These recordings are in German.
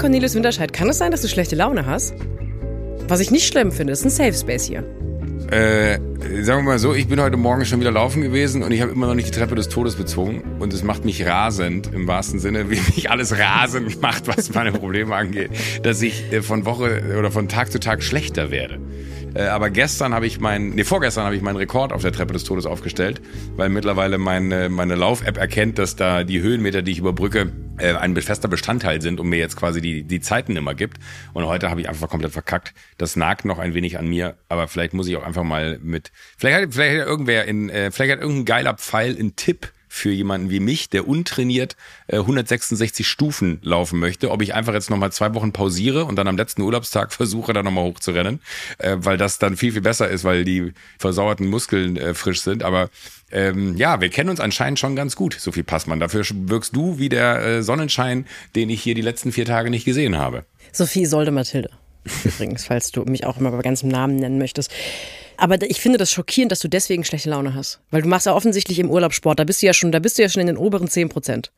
Cornelius Winterscheid, kann es sein, dass du schlechte Laune hast? Was ich nicht schlimm finde, ist ein Safe Space hier. Äh, sagen wir mal so, ich bin heute Morgen schon wieder laufen gewesen und ich habe immer noch nicht die Treppe des Todes bezogen und es macht mich rasend, im wahrsten Sinne, wie mich alles rasend macht, was meine Probleme angeht, dass ich äh, von Woche oder von Tag zu Tag schlechter werde. Äh, aber gestern habe ich meinen, nee, vorgestern habe ich meinen Rekord auf der Treppe des Todes aufgestellt, weil mittlerweile meine, meine Lauf-App erkennt, dass da die Höhenmeter, die ich überbrücke, äh, ein fester Bestandteil sind und mir jetzt quasi die, die Zeiten immer gibt. Und heute habe ich einfach komplett verkackt. Das nagt noch ein wenig an mir, aber vielleicht muss ich auch einfach mal mit, vielleicht hat, vielleicht hat irgendwer in, äh, vielleicht hat irgendein geiler Pfeil einen Tipp für jemanden wie mich, der untrainiert äh, 166 Stufen laufen möchte, ob ich einfach jetzt nochmal zwei Wochen pausiere und dann am letzten Urlaubstag versuche, da nochmal hochzurennen, äh, weil das dann viel, viel besser ist, weil die versauerten Muskeln äh, frisch sind. Aber ähm, ja, wir kennen uns anscheinend schon ganz gut, Sophie Passmann. Dafür wirkst du wie der äh, Sonnenschein, den ich hier die letzten vier Tage nicht gesehen habe. Sophie Solde Mathilde. Übrigens, falls du mich auch immer bei ganzem Namen nennen möchtest. Aber ich finde das schockierend, dass du deswegen schlechte Laune hast. Weil du machst ja offensichtlich im Urlaub Sport. Da bist du ja schon, da bist du ja schon in den oberen 10 Prozent.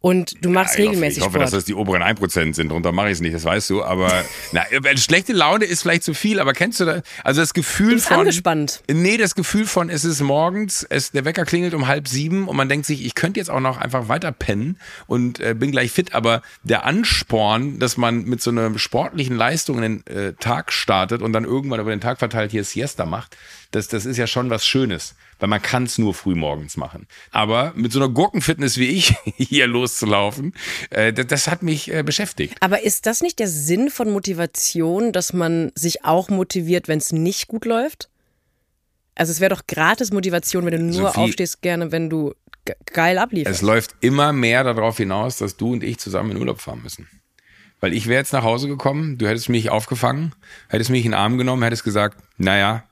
Und du machst Ja, regelmäßig Ich hoffe, Sport. dass das die oberen 1% sind. Drunter mache ich es nicht, das weißt du. Aber na, äh, schlechte Laune ist vielleicht zu viel, aber kennst du das? Also das Gefühl Du bist von. angespannt. Nee, das Gefühl von, es ist morgens, es, der Wecker klingelt um halb sieben und man denkt sich, ich könnte jetzt auch noch einfach weiter pennen und äh, bin gleich fit, aber der Ansporn, dass man mit so einer sportlichen Leistung in den äh, Tag startet und dann irgendwann über den Tag verteilt hier Siesta macht, das, das ist ja schon was Schönes, weil man kann es nur früh morgens machen. Aber mit so einer Gurkenfitness wie ich hier loszulaufen, äh, das, das hat mich äh, beschäftigt. Aber ist das nicht der Sinn von Motivation, dass man sich auch motiviert, wenn es nicht gut läuft? Also es wäre doch gratis Motivation, wenn du nur Sophie- aufstehst, gerne, wenn du ge- geil ablieferst. Es läuft immer mehr darauf hinaus, dass du und ich zusammen in Urlaub fahren müssen. Weil ich wäre jetzt nach Hause gekommen, du hättest mich aufgefangen, hättest mich in den Arm genommen, hättest gesagt, naja,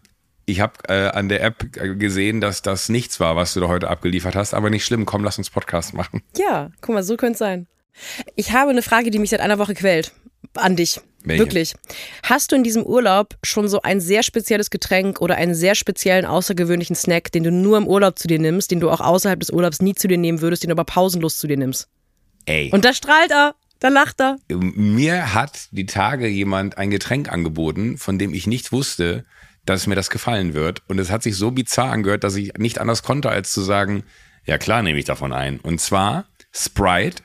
ich habe äh, an der App äh, gesehen, dass das nichts war, was du da heute abgeliefert hast, aber nicht schlimm, komm, lass uns Podcast machen. Ja, guck mal, so könnte es sein. Ich habe eine Frage, die mich seit einer Woche quält. An dich. Welche? Wirklich. Hast du in diesem Urlaub schon so ein sehr spezielles Getränk oder einen sehr speziellen, außergewöhnlichen Snack, den du nur im Urlaub zu dir nimmst, den du auch außerhalb des Urlaubs nie zu dir nehmen würdest, den du aber pausenlos zu dir nimmst? Ey. Und da strahlt er, da lacht er. mir hat die Tage jemand ein Getränk angeboten, von dem ich nicht wusste, dass mir das gefallen wird. Und es hat sich so bizarr angehört, dass ich nicht anders konnte, als zu sagen, ja klar nehme ich davon ein. Und zwar Sprite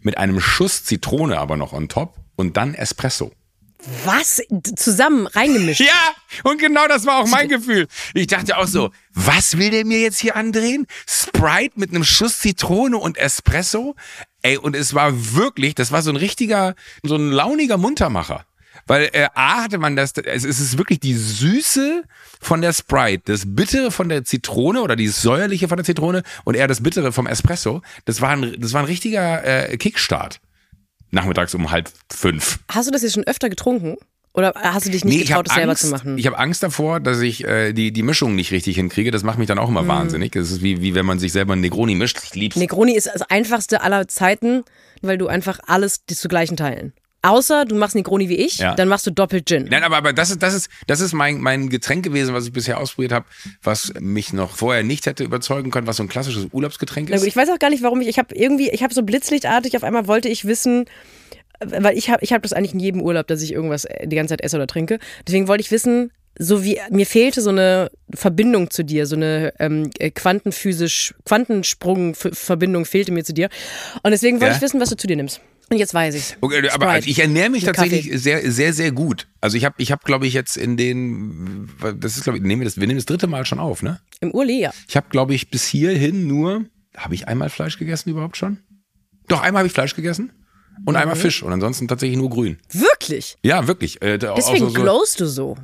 mit einem Schuss Zitrone aber noch on top und dann Espresso. Was? Zusammen reingemischt. Ja, und genau das war auch mein Gefühl. Ich dachte auch so, was will der mir jetzt hier andrehen? Sprite mit einem Schuss Zitrone und Espresso? Ey, und es war wirklich, das war so ein richtiger, so ein launiger Muntermacher. Weil äh, A hatte man das, es ist wirklich die Süße von der Sprite, das Bittere von der Zitrone oder die säuerliche von der Zitrone und eher das Bittere vom Espresso. Das war ein, das war ein richtiger äh, Kickstart. Nachmittags um halb fünf. Hast du das jetzt schon öfter getrunken? Oder hast du dich nicht Nee, getraut, habe das selber Angst, zu machen? ich hab Angst davor, dass ich äh, die, die Mischung nicht richtig hinkriege. Das macht mich dann auch immer wahnsinnig. Das ist wie, wie wenn man sich selber einen Negroni mischt. Ich lieb's. Negroni ist das einfachste aller Zeiten, weil du einfach alles zu gleichen teilen. Außer du machst Negroni wie ich, Ja. dann machst du doppelt Gin. Nein, aber, aber das ist, das ist, das ist mein, mein Getränk gewesen, was ich bisher ausprobiert habe, was mich noch vorher nicht hätte überzeugen können, was so ein klassisches Urlaubsgetränk ist. gut, ich weiß auch gar nicht, warum ich, ich habe irgendwie, ich habe so blitzlichtartig, auf einmal wollte ich wissen, weil ich habe ich hab das eigentlich in jedem Urlaub, dass ich irgendwas äh, die ganze Zeit esse oder trinke. Deswegen wollte ich wissen, so wie mir fehlte so eine Verbindung zu dir, so eine ähm, äh, quantenphysisch, Quantensprung-Verbindung fehlte mir zu dir. Und deswegen wollte Ja? ich wissen, was du zu dir nimmst. Und jetzt weiß ich's. Okay, aber Sprite. ich ernähre mich tatsächlich Kaffee. sehr, sehr, sehr gut. Also ich habe, ich habe, glaube ich, jetzt in den, das ist, glaube ich, nehmen wir das, wir nehmen das dritte Mal schon auf, ne? Im Urli, ja. Ich habe, glaube ich, bis hierhin nur, habe ich einmal Fleisch gegessen überhaupt schon? Doch, einmal habe ich Fleisch gegessen und Mhm. einmal Fisch und ansonsten tatsächlich nur grün. Wirklich? Ja, wirklich. Äh, Deswegen so, so, glowst du so.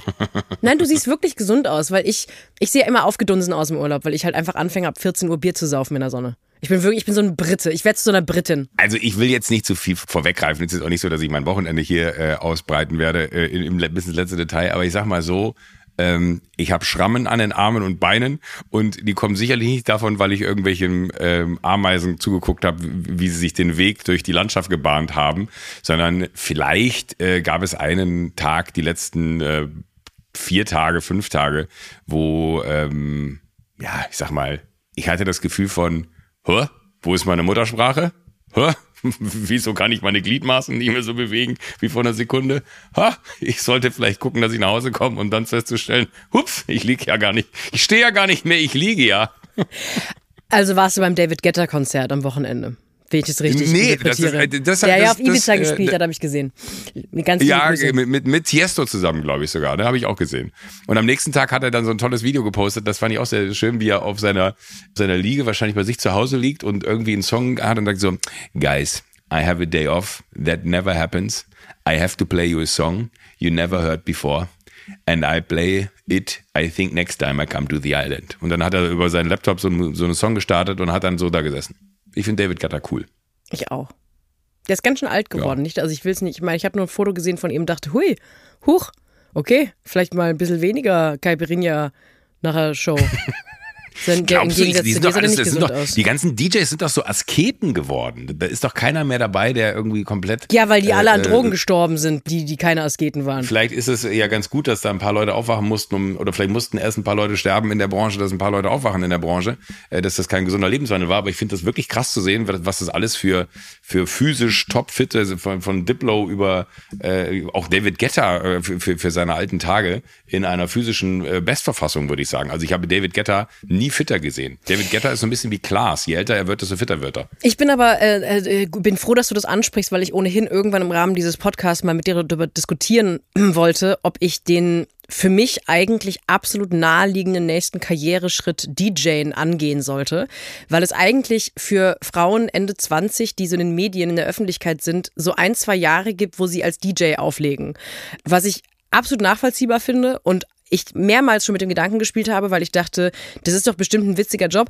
Nein, du siehst wirklich gesund aus, weil ich, ich sehe immer aufgedunsen aus im Urlaub, weil ich halt einfach anfange, ab 14 Uhr Bier zu saufen in der Sonne. Ich bin wirklich, ich bin so ein Brite. Ich werde zu so einer Britin. Also ich will jetzt nicht zu viel vorweggreifen. Es ist auch nicht so, dass ich mein Wochenende hier äh, ausbreiten werde, äh, im, im bis ins letzte Detail. Aber ich sag mal so, ähm, ich habe Schrammen an den Armen und Beinen und die kommen sicherlich nicht davon, weil ich irgendwelchen ähm, Ameisen zugeguckt habe, wie sie sich den Weg durch die Landschaft gebahnt haben, sondern vielleicht äh, gab es einen Tag, die letzten äh, vier Tage, fünf Tage, wo, ähm, ja, ich sag mal, ich hatte das Gefühl von, Hä? wo ist meine Muttersprache? Hä? Wieso kann ich meine Gliedmaßen nicht mehr so bewegen wie vor einer Sekunde? Ha, ich sollte vielleicht gucken, dass ich nach Hause komme und dann festzustellen, hups, ich liege ja gar nicht. Ich stehe ja gar nicht mehr, ich liege ja. Also warst du beim David Getter Konzert am Wochenende? Wenn ich das richtig Nee, das ist, äh, das, Der ja auf Ibiza das, äh, gespielt hat, habe ich gesehen. Ganz Ja, mit, mit, mit Tiesto zusammen, glaube ich sogar. Ne, habe ich auch gesehen. Und am nächsten Tag hat er dann so ein tolles Video gepostet. Das fand ich auch sehr schön, wie er auf seiner, seiner Liege wahrscheinlich bei sich zu Hause liegt und irgendwie einen Song hat und sagt so, Guys, I have a day off. That never happens. I have to play you a song you never heard before. And I play it, I think next time I come to the island. Und dann hat er über seinen Laptop so, so einen Song gestartet und hat dann so da gesessen. Ich finde David Guetta cool. Ich auch. Der ist ganz schön alt geworden, nicht? Also ich will es nicht. Ich meine, ich habe nur ein Foto gesehen von ihm und dachte, hui, huch, okay, vielleicht mal ein bisschen weniger Caipirinha nach der Im Glaubst du, Gegensatz die, sind doch alles, nicht das sind doch, aus. die ganzen DJs sind doch so Asketen geworden. Da ist doch keiner mehr dabei, der irgendwie komplett. Ja, weil die alle an äh, Drogen gestorben sind, die, die keine Asketen waren. Vielleicht ist es ja ganz gut, dass da ein paar Leute aufwachen mussten, um, oder vielleicht mussten erst ein paar Leute sterben in der Branche, dass ein paar Leute aufwachen in der Branche, äh, dass das kein gesunder Lebenswandel war. Aber ich finde das wirklich krass zu sehen, was das alles für, für physisch topfitte, also von, von Diplo über äh, auch David Guetta äh, für, für, für seine alten Tage in einer physischen äh, Bestverfassung, würde ich sagen. Also ich habe David Guetta nie fitter gesehen. David Guetta ist so ein bisschen wie Klaas. Je älter er wird, desto fitter wird er. Ich bin aber äh, äh, bin froh, dass du das ansprichst, weil ich ohnehin irgendwann im Rahmen dieses Podcasts mal mit dir darüber diskutieren wollte, ob ich den für mich eigentlich absolut naheliegenden nächsten Karriereschritt DJen angehen sollte, weil es eigentlich für Frauen Ende 20, die so in den Medien in der Öffentlichkeit sind, so ein, zwei Jahre gibt, wo sie als DJ auflegen. Was ich absolut nachvollziehbar finde und ich mehrmals schon mit dem Gedanken gespielt habe, weil ich dachte, das ist doch bestimmt ein witziger Job.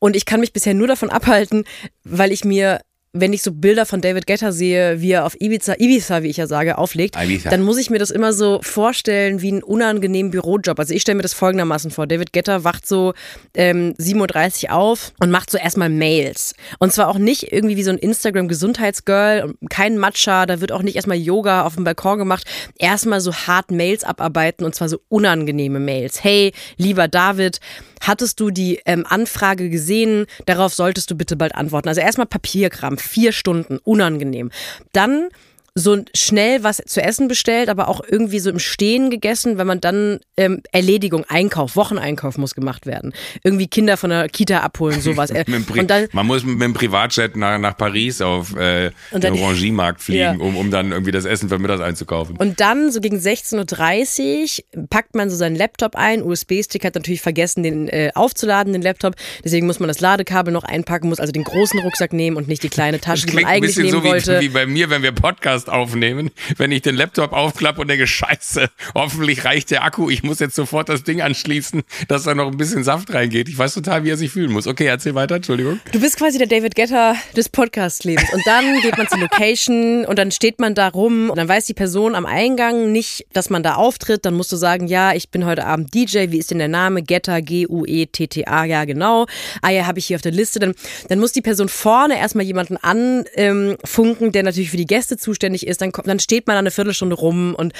Und ich kann mich bisher nur davon abhalten, weil ich mir, wenn ich so Bilder von David Guetta sehe, wie er auf Ibiza, Ibiza, wie ich ja sage, auflegt, Ibiza. dann muss ich mir das immer so vorstellen wie einen unangenehmen Bürojob. Also ich stelle mir das folgendermaßen vor. David Guetta wacht so ähm, 7.30 Uhr auf und macht so erstmal Mails. Und zwar auch nicht irgendwie wie so ein Instagram-Gesundheitsgirl, kein Matcha, da wird auch nicht erstmal Yoga auf dem Balkon gemacht. Erstmal so hart Mails abarbeiten und zwar so unangenehme Mails. Hey, lieber David, hattest du die ähm, Anfrage gesehen? Darauf solltest du bitte bald antworten. Also erstmal Papierkram, vier Stunden, unangenehm. Dann so schnell was zu essen bestellt, aber auch irgendwie so im Stehen gegessen, wenn man dann ähm, Erledigung, Einkauf, Wocheneinkauf muss gemacht werden. Irgendwie Kinder von der Kita abholen, sowas. Äh, und dann, man muss mit dem Privatjet nach, nach Paris auf äh, den Orangiemarkt fliegen, Ja. um, um dann irgendwie das Essen für mittags einzukaufen. Und dann so gegen 16.30 Uhr packt man so seinen Laptop ein. USB-Stick hat natürlich vergessen, den äh, aufzuladen, den Laptop. Deswegen muss man das Ladekabel noch einpacken, muss also den großen Rucksack nehmen und nicht die kleine Tasche, die man eigentlich bisschen nehmen so wie, wollte. wie bei mir, wenn wir Podcast aufnehmen, wenn ich den Laptop aufklappe und denke, scheiße, hoffentlich reicht der Akku, ich muss jetzt sofort das Ding anschließen, dass da noch ein bisschen Saft reingeht. Ich weiß total, wie er sich fühlen muss. Okay, erzähl weiter, Entschuldigung. Du bist quasi der David Getter des Podcast-Lebens. Und dann geht man zur Location und dann steht man da rum und dann weiß die Person am Eingang nicht, dass man da auftritt. Dann musst du sagen, ja, ich bin heute Abend DJ. Wie ist denn der Name? Getter, G-U-E-T-T-A. Ja, genau. Ah ja, habe ich hier auf der Liste. Dann, dann muss die Person vorne erstmal jemanden anfunken, ähm, der natürlich für die Gäste zuständig ist. Dann, dann steht man eine Viertelstunde rum und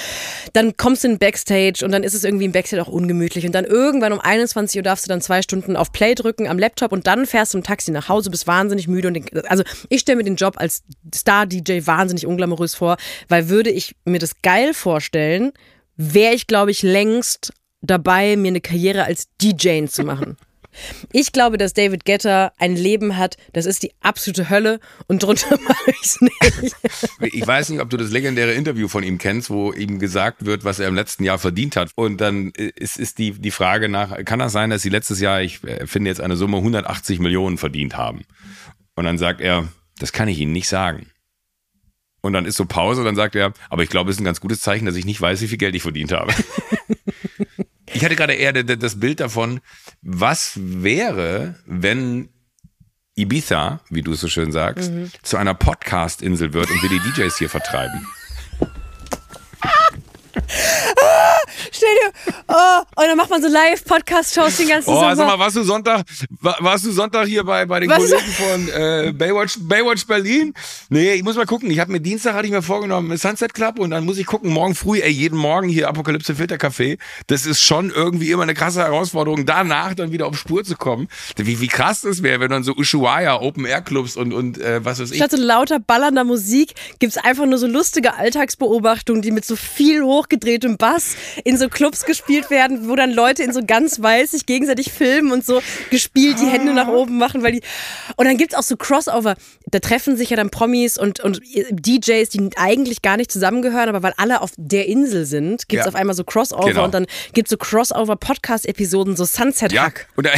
dann kommst du in den Backstage und dann ist es irgendwie im Backstage auch ungemütlich. Und dann irgendwann um 21 Uhr darfst du dann zwei Stunden auf Play drücken am Laptop und dann fährst du im Taxi nach Hause, bist wahnsinnig müde. Und den, also ich stelle mir den Job als Star-DJ wahnsinnig unglamourös vor, weil würde ich mir das geil vorstellen, wäre ich, glaube ich, längst dabei, mir eine Karriere als DJ zu machen. Ich glaube, dass David Getter ein Leben hat, das ist die absolute Hölle und drunter mache ich es nicht. Ich weiß nicht, ob du das legendäre Interview von ihm kennst, wo ihm gesagt wird, was er im letzten Jahr verdient hat. Und dann ist, ist die, die Frage nach, kann das sein, dass sie letztes Jahr, ich äh, finde jetzt eine Summe 180 Millionen verdient haben? Und dann sagt er, das kann ich Ihnen nicht sagen. Und dann ist so Pause, dann sagt er, aber ich glaube, es ist ein ganz gutes Zeichen, dass ich nicht weiß, wie viel Geld ich verdient habe. ich hatte gerade eher das Bild davon, was wäre, wenn Ibiza, wie du es so schön sagst, zu einer Podcast-Insel wird und wir die DJs hier vertreiben. Stell dir, oh, und dann macht man so Live-Podcast-Shows den ganzen Oh, Sommer. sag mal, warst du Sonntag, wa- warst du Sonntag hier bei, bei den Was? Kollegen von äh, Baywatch, Baywatch Berlin? Nee, ich muss mal gucken. Ich habe mir Dienstag hatte ich mir vorgenommen Sunset Club und dann muss ich gucken morgen früh, ey, jeden Morgen hier Apokalypse Filter Café. Das ist schon irgendwie immer eine krasse Herausforderung, danach dann wieder auf Spur zu kommen. Wie, wie krass das wäre, wenn dann so Ushuaia, Open Air Clubs und und äh, was weiß ich. Statt so lauter ballernder Musik gibt's einfach nur so lustige Alltagsbeobachtungen, die mit so viel hochgedrehtem Bass in so Clubs gespielt werden, wo dann Leute in so ganz weiß sich gegenseitig filmen und so gespielt die Hände nach oben machen, weil die und dann gibt's auch so Crossover. Da treffen sich ja dann Promis und und DJs, die eigentlich gar nicht zusammengehören, aber weil alle auf der Insel sind, gibt's Ja. auf einmal so Crossover Genau. und dann gibt's so Crossover Podcast Episoden, so Sunset Ja, Hack. und,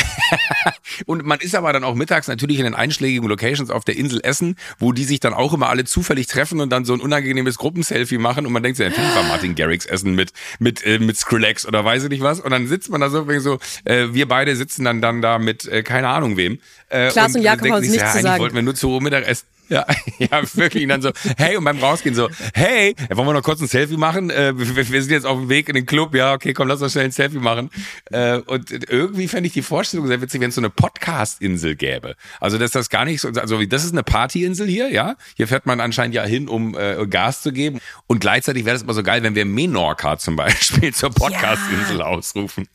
und man ist aber dann auch mittags natürlich in den einschlägigen Locations auf der Insel Essen, wo die sich dann auch immer alle zufällig treffen und dann so ein unangenehmes Gruppenselfie machen und man denkt sich, natürlich war Martin Garrix Essen mit, mit, äh, mit Skrillex oder weiß ich nicht was und dann sitzt man da so, so äh, wir beide sitzen dann, dann da mit äh, keine Ahnung wem. Äh, Klaas und Jakob denken haben sich, nichts ja, zu sagen. wollten wir nur zu Uhr Mittag essen. Ja, ja, wirklich. Und dann so, hey, und beim Rausgehen so, hey, wollen wir noch kurz ein Selfie machen? Äh, wir, wir sind jetzt auf dem Weg in den Club. Ja, okay, komm, lass uns schnell ein Selfie machen. Äh, und irgendwie fände ich die Vorstellung sehr witzig, wenn es so eine Podcast-Insel gäbe. Also, dass das gar nicht so, also das ist eine Partyinsel hier, ja. Hier fährt man anscheinend ja hin, um äh, Gas zu geben. Und gleichzeitig wäre das immer so geil, wenn wir Menorca zum Beispiel zur Podcast-Insel ausrufen.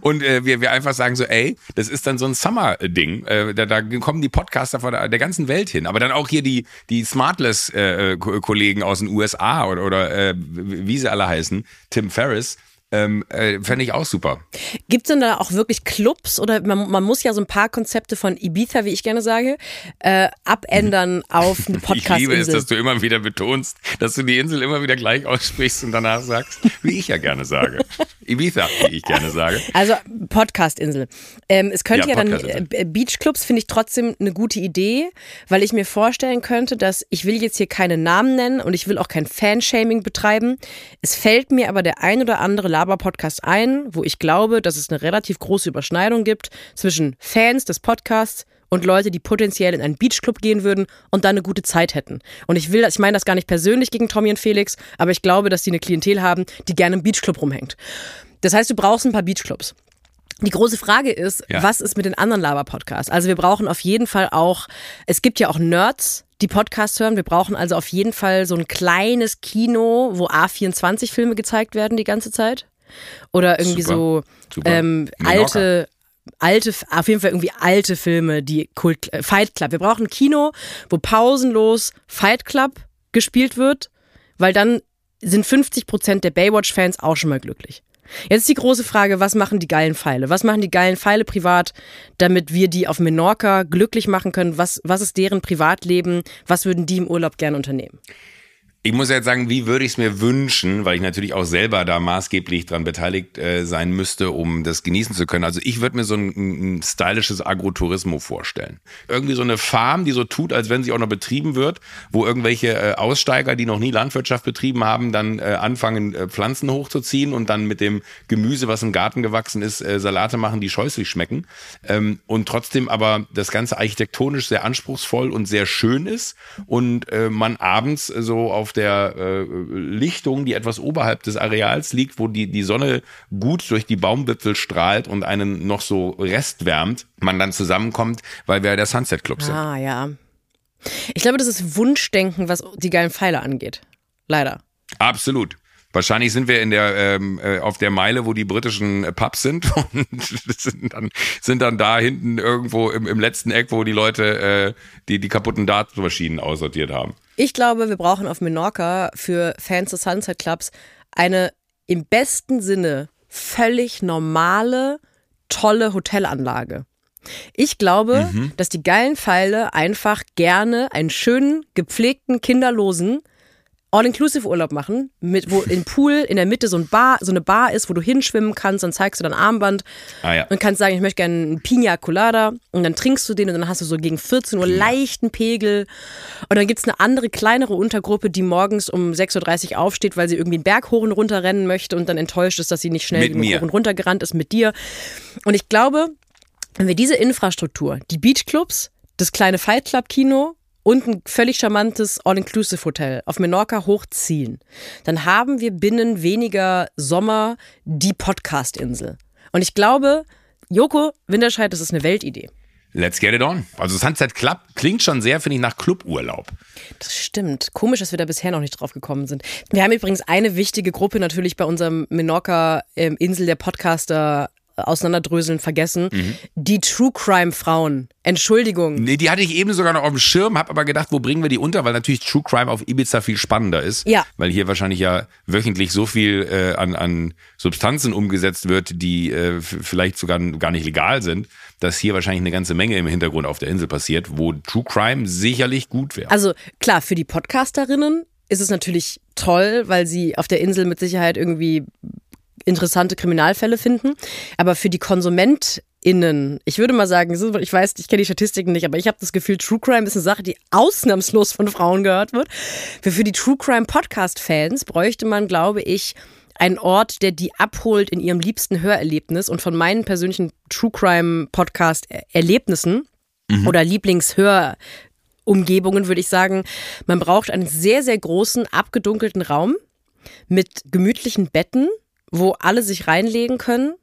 Und äh, wir, wir einfach sagen so, ey, das ist dann so ein Summer-Ding. Äh, da, da kommen die Podcaster von der, der ganzen Welt hin. Aber dann auch hier die, die Smartless-Kollegen aus den USA oder, oder äh, wie sie alle heißen, Tim Ferriss, ähm, äh, fände ich auch super. Gibt es denn da auch wirklich Clubs oder man, man muss ja so ein paar Konzepte von Ibiza, wie ich gerne sage, äh, abändern auf eine Ich liebe es, dass du immer wieder betonst, dass du die Insel immer wieder gleich aussprichst und danach sagst, wie ich ja gerne sage. Ibiza, wie ich gerne sage. Also Podcast-Insel. Ähm, es könnte ja, Ja, dann äh, Beachclubs finde ich trotzdem eine gute Idee, weil ich mir vorstellen könnte, dass ich will jetzt hier keine Namen nennen und ich will auch kein Fanshaming betreiben. Es fällt mir aber der ein oder andere Laber-Podcast ein, wo ich glaube, dass es eine relativ große Überschneidung gibt zwischen Fans des Podcasts und Leute, die potenziell in einen Beachclub gehen würden und da eine gute Zeit hätten. Und ich will, ich meine das gar nicht persönlich gegen Tommy und Felix, aber ich glaube, dass die eine Klientel haben, die gerne im Beachclub rumhängt. Das heißt, du brauchst ein paar Beachclubs. Die große Frage ist, Ja. was ist mit den anderen Laber-Podcasts? Also wir brauchen auf jeden Fall auch, es gibt ja auch Nerds, die Podcasts hören. Wir brauchen also auf jeden Fall so ein kleines Kino, wo A24-Filme gezeigt werden die ganze Zeit. Oder irgendwie Super. so Super. ähm, alte, alte, auf jeden Fall irgendwie alte Filme, die Kult, äh, Fight Club. Wir brauchen ein Kino, wo pausenlos Fight Club gespielt wird, weil dann sind 50 Prozent der Baywatch-Fans auch schon mal glücklich. Jetzt ist die große Frage, was machen die geilen Pfeile? Was machen die geilen Pfeile privat, damit wir die auf Menorca glücklich machen können? Was, was ist deren Privatleben? Was würden die im Urlaub gerne unternehmen? Ich muss jetzt sagen, wie würde ich es mir wünschen, weil ich natürlich auch selber da maßgeblich dran beteiligt äh, sein müsste, um das genießen zu können. Also ich würde mir so ein, ein stylisches Agrotourismo vorstellen. Irgendwie so eine Farm, die so tut, als wenn sie auch noch betrieben wird, wo irgendwelche äh, Aussteiger, die noch nie Landwirtschaft betrieben haben, dann äh, anfangen, äh, Pflanzen hochzuziehen und dann mit dem Gemüse, was im Garten gewachsen ist, äh, Salate machen, die scheußlich schmecken. Ähm, und trotzdem aber das Ganze architektonisch sehr anspruchsvoll und sehr schön ist und äh, man abends so auf der äh, Lichtung, die etwas oberhalb des Areals liegt, wo die, die Sonne gut durch die Baumwipfel strahlt und einen noch so restwärmt, man dann zusammenkommt, weil wir ja der Sunset Club sind. Ah, ja. Ich glaube, das ist Wunschdenken, was die geilen Pfeile angeht. Leider. Absolut. Wahrscheinlich sind wir in der ähm, äh, auf der Meile, wo die britischen äh, Pubs sind und sind dann sind dann da hinten irgendwo im, im letzten Eck, wo die Leute äh, die die kaputten Dartmaschinen aussortiert haben. Ich glaube, wir brauchen auf Menorca für Fans des Sunset Clubs eine im besten Sinne völlig normale, tolle Hotelanlage. Ich glaube, dass die geilen Pfeile einfach gerne einen schönen, gepflegten, kinderlosen All-Inclusive-Urlaub machen, mit, wo im Pool in der Mitte so, ein Bar, so eine Bar ist, wo du hinschwimmen kannst, dann zeigst du dein Armband Ah ja. und kannst sagen, ich möchte gerne einen Pina Colada und dann trinkst du den und dann hast du so gegen 14 Uhr leichten Pegel und dann gibt's eine andere, kleinere Untergruppe, die morgens um 6.30 Uhr aufsteht, weil sie irgendwie einen Berg hoch und runter rennen möchte und dann enttäuscht ist, dass sie nicht schnell hoch und runter gerannt ist mit dir. Und ich glaube, wenn wir diese Infrastruktur, die Beachclubs, das kleine Fight Club Kino und ein völlig charmantes All-Inclusive-Hotel auf Menorca hochziehen, dann haben wir binnen weniger Sommer die Podcast-Insel. Und ich glaube, Joko Winterscheid, das ist eine Weltidee. Let's get it on. Also Sunset Club klingt schon sehr, finde ich, nach Cluburlaub. Das stimmt. Komisch, dass wir da bisher noch nicht drauf gekommen sind. Wir haben übrigens eine wichtige Gruppe natürlich bei unserem Menorca-Insel ähm, der Podcaster auseinanderdröseln vergessen. Mhm. Die True Crime Frauen. Entschuldigung. Nee, die hatte ich eben sogar noch auf dem Schirm, habe aber gedacht, wo bringen wir die unter, weil natürlich True Crime auf Ibiza viel spannender ist. Ja. Weil hier wahrscheinlich ja wöchentlich so viel äh, an, an Substanzen umgesetzt wird, die äh, vielleicht sogar gar nicht legal sind, dass hier wahrscheinlich eine ganze Menge im Hintergrund auf der Insel passiert, wo True Crime sicherlich gut wäre. Also klar, für die Podcasterinnen ist es natürlich toll, weil sie auf der Insel mit Sicherheit irgendwie interessante Kriminalfälle finden. Aber für die KonsumentInnen, ich würde mal sagen, ich weiß, ich kenne die Statistiken nicht, aber ich habe das Gefühl, True Crime ist eine Sache, die ausnahmslos von Frauen gehört wird. Für, für die True Crime Podcast-Fans bräuchte man, glaube ich, einen Ort, der die abholt in ihrem liebsten Hörerlebnis und von meinen persönlichen True Crime Podcast Erlebnissen mhm. oder Lieblingshör Umgebungen würde ich sagen, man braucht einen sehr, sehr großen, abgedunkelten Raum mit gemütlichen Betten, wo alle sich reinlegen können.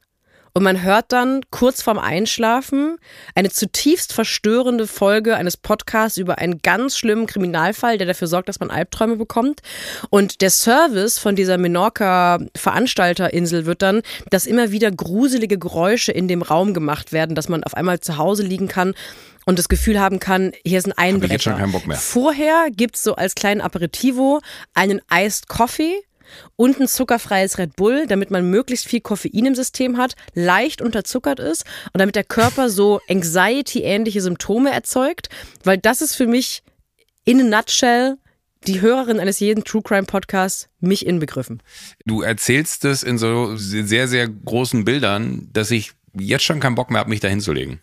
Und man hört dann kurz vorm Einschlafen eine zutiefst verstörende Folge eines Podcasts über einen ganz schlimmen Kriminalfall, der dafür sorgt, dass man Albträume bekommt. Und der Service von dieser Menorca-Veranstalterinsel wird dann, dass immer wieder gruselige Geräusche in dem Raum gemacht werden, dass man auf einmal zu Hause liegen kann und das Gefühl haben kann, hier ist ein Einbrecher. Hab ich jetzt schon keinen Bock mehr. Vorher gibt's so als kleinen Aperitivo einen Iced Coffee und ein zuckerfreies Red Bull, damit man möglichst viel Koffein im System hat, leicht unterzuckert ist und damit der Körper so Anxiety-ähnliche Symptome erzeugt, weil das ist für mich in a nutshell die Hörerin eines jeden True Crime Podcasts mich inbegriffen. Du erzählst es in so sehr, sehr großen Bildern, dass ich jetzt schon keinen Bock mehr habe, mich da hinzulegen.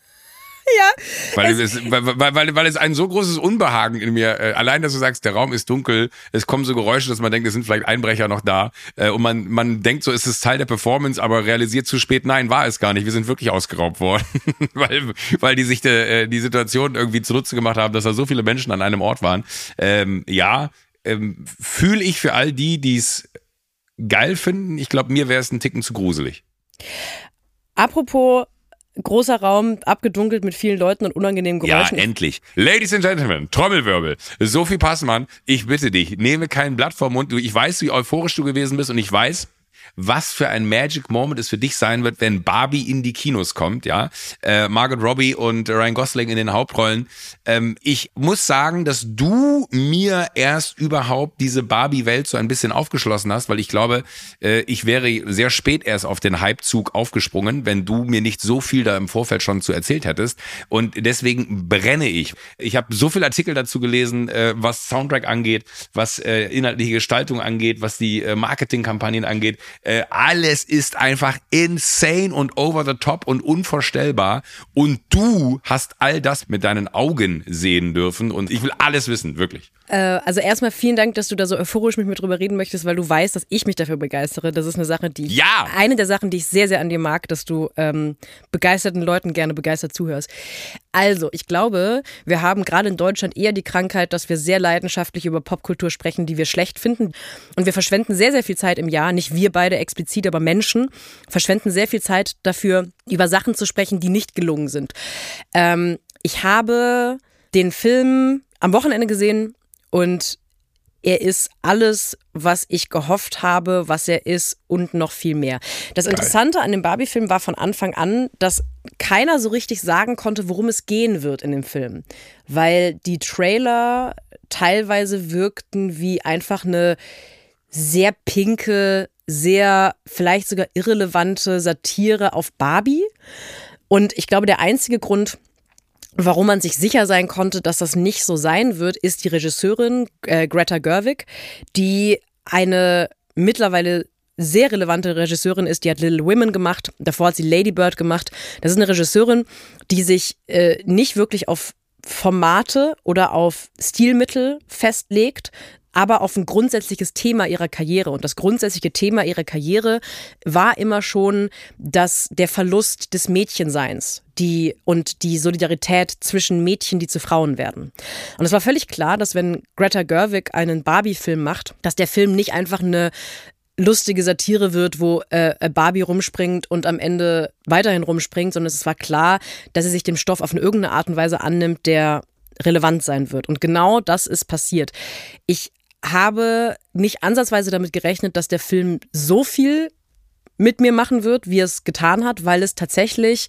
Ja. Weil es, weil, weil, weil es ein so großes Unbehagen in mir, äh, allein, dass du sagst, der Raum ist dunkel, es kommen so Geräusche, dass man denkt, es sind vielleicht Einbrecher noch da. Äh, und man, man denkt so, es ist Teil der Performance, aber realisiert zu spät, nein, war es gar nicht. Wir sind wirklich ausgeraubt worden. weil, weil die sich de, äh, die Situation irgendwie zunutze gemacht haben, dass da so viele Menschen an einem Ort waren. Ähm, ja, ähm, fühle ich für all die, die es geil finden. Ich glaube, mir wäre es ein Ticken zu gruselig. Apropos großer Raum, abgedunkelt mit vielen Leuten und unangenehmen Geräuschen. Ja, endlich. Ladies and Gentlemen, Trommelwirbel. Sophie Passmann, ich bitte dich, nehme kein Blatt vom Mund. Ich weiß, wie euphorisch du gewesen bist und ich weiß, was für ein Magic Moment es für dich sein wird, wenn Barbie in die Kinos kommt, ja. Äh, Margot Robbie und Ryan Gosling in den Hauptrollen. Ähm, ich muss sagen, dass du mir erst überhaupt diese Barbie-Welt so ein bisschen aufgeschlossen hast, weil ich glaube, äh, ich wäre sehr spät erst auf den Hypezug aufgesprungen, wenn du mir nicht so viel da im Vorfeld schon zu erzählt hättest. Und deswegen brenne ich. Ich habe so viele Artikel dazu gelesen, äh, was Soundtrack angeht, was äh, inhaltliche Gestaltung angeht, was die äh, Marketingkampagnen angeht. Äh, alles ist einfach insane und over the top und unvorstellbar. Und du hast all das mit deinen Augen sehen dürfen. Und ich will alles wissen, wirklich. Äh, also erstmal vielen Dank, dass du da so euphorisch mit mir drüber reden möchtest, weil du weißt, dass ich mich dafür begeistere. Das ist eine Sache, die ja. eine der Sachen, die ich sehr, sehr an dir mag, dass du ähm, begeisterten Leuten gerne begeistert zuhörst. Also, ich glaube, wir haben gerade in Deutschland eher die Krankheit, dass wir sehr leidenschaftlich über Popkultur sprechen, die wir schlecht finden. Und wir verschwenden sehr, sehr viel Zeit im Jahr, nicht wir beide explizit, aber Menschen, verschwenden sehr viel Zeit dafür, über Sachen zu sprechen, die nicht gelungen sind. Ähm, ich habe den Film am Wochenende gesehen und er ist alles, was ich gehofft habe, was er ist und noch viel mehr. Das Interessante an dem Barbie-Film war von Anfang an, dass keiner so richtig sagen konnte, worum es gehen wird in dem Film. Weil die Trailer teilweise wirkten wie einfach eine sehr pinke, sehr vielleicht sogar irrelevante Satire auf Barbie. Und ich glaube, der einzige Grund, Warum man sich sicher sein konnte, dass das nicht so sein wird, ist die Regisseurin äh, Greta Gerwig, die eine mittlerweile sehr relevante Regisseurin ist. Die hat Little Women gemacht, davor hat sie Lady Bird gemacht. Das ist eine Regisseurin, die sich äh, nicht wirklich auf Formate oder auf Stilmittel festlegt, aber auf ein grundsätzliches Thema ihrer Karriere. Und das grundsätzliche Thema ihrer Karriere war immer schon, dass der Verlust des Mädchenseins die und die Solidarität zwischen Mädchen, die zu Frauen werden. Und es war völlig klar, dass wenn Greta Gerwig einen Barbie-Film macht, dass der Film nicht einfach eine lustige Satire wird, wo äh, Barbie rumspringt und am Ende weiterhin rumspringt, sondern es war klar, dass sie sich dem Stoff auf eine irgendeine Art und Weise annimmt, der relevant sein wird. Und genau das ist passiert. Ich habe nicht ansatzweise damit gerechnet, dass der Film so viel mit mir machen wird, wie es getan hat, weil es tatsächlich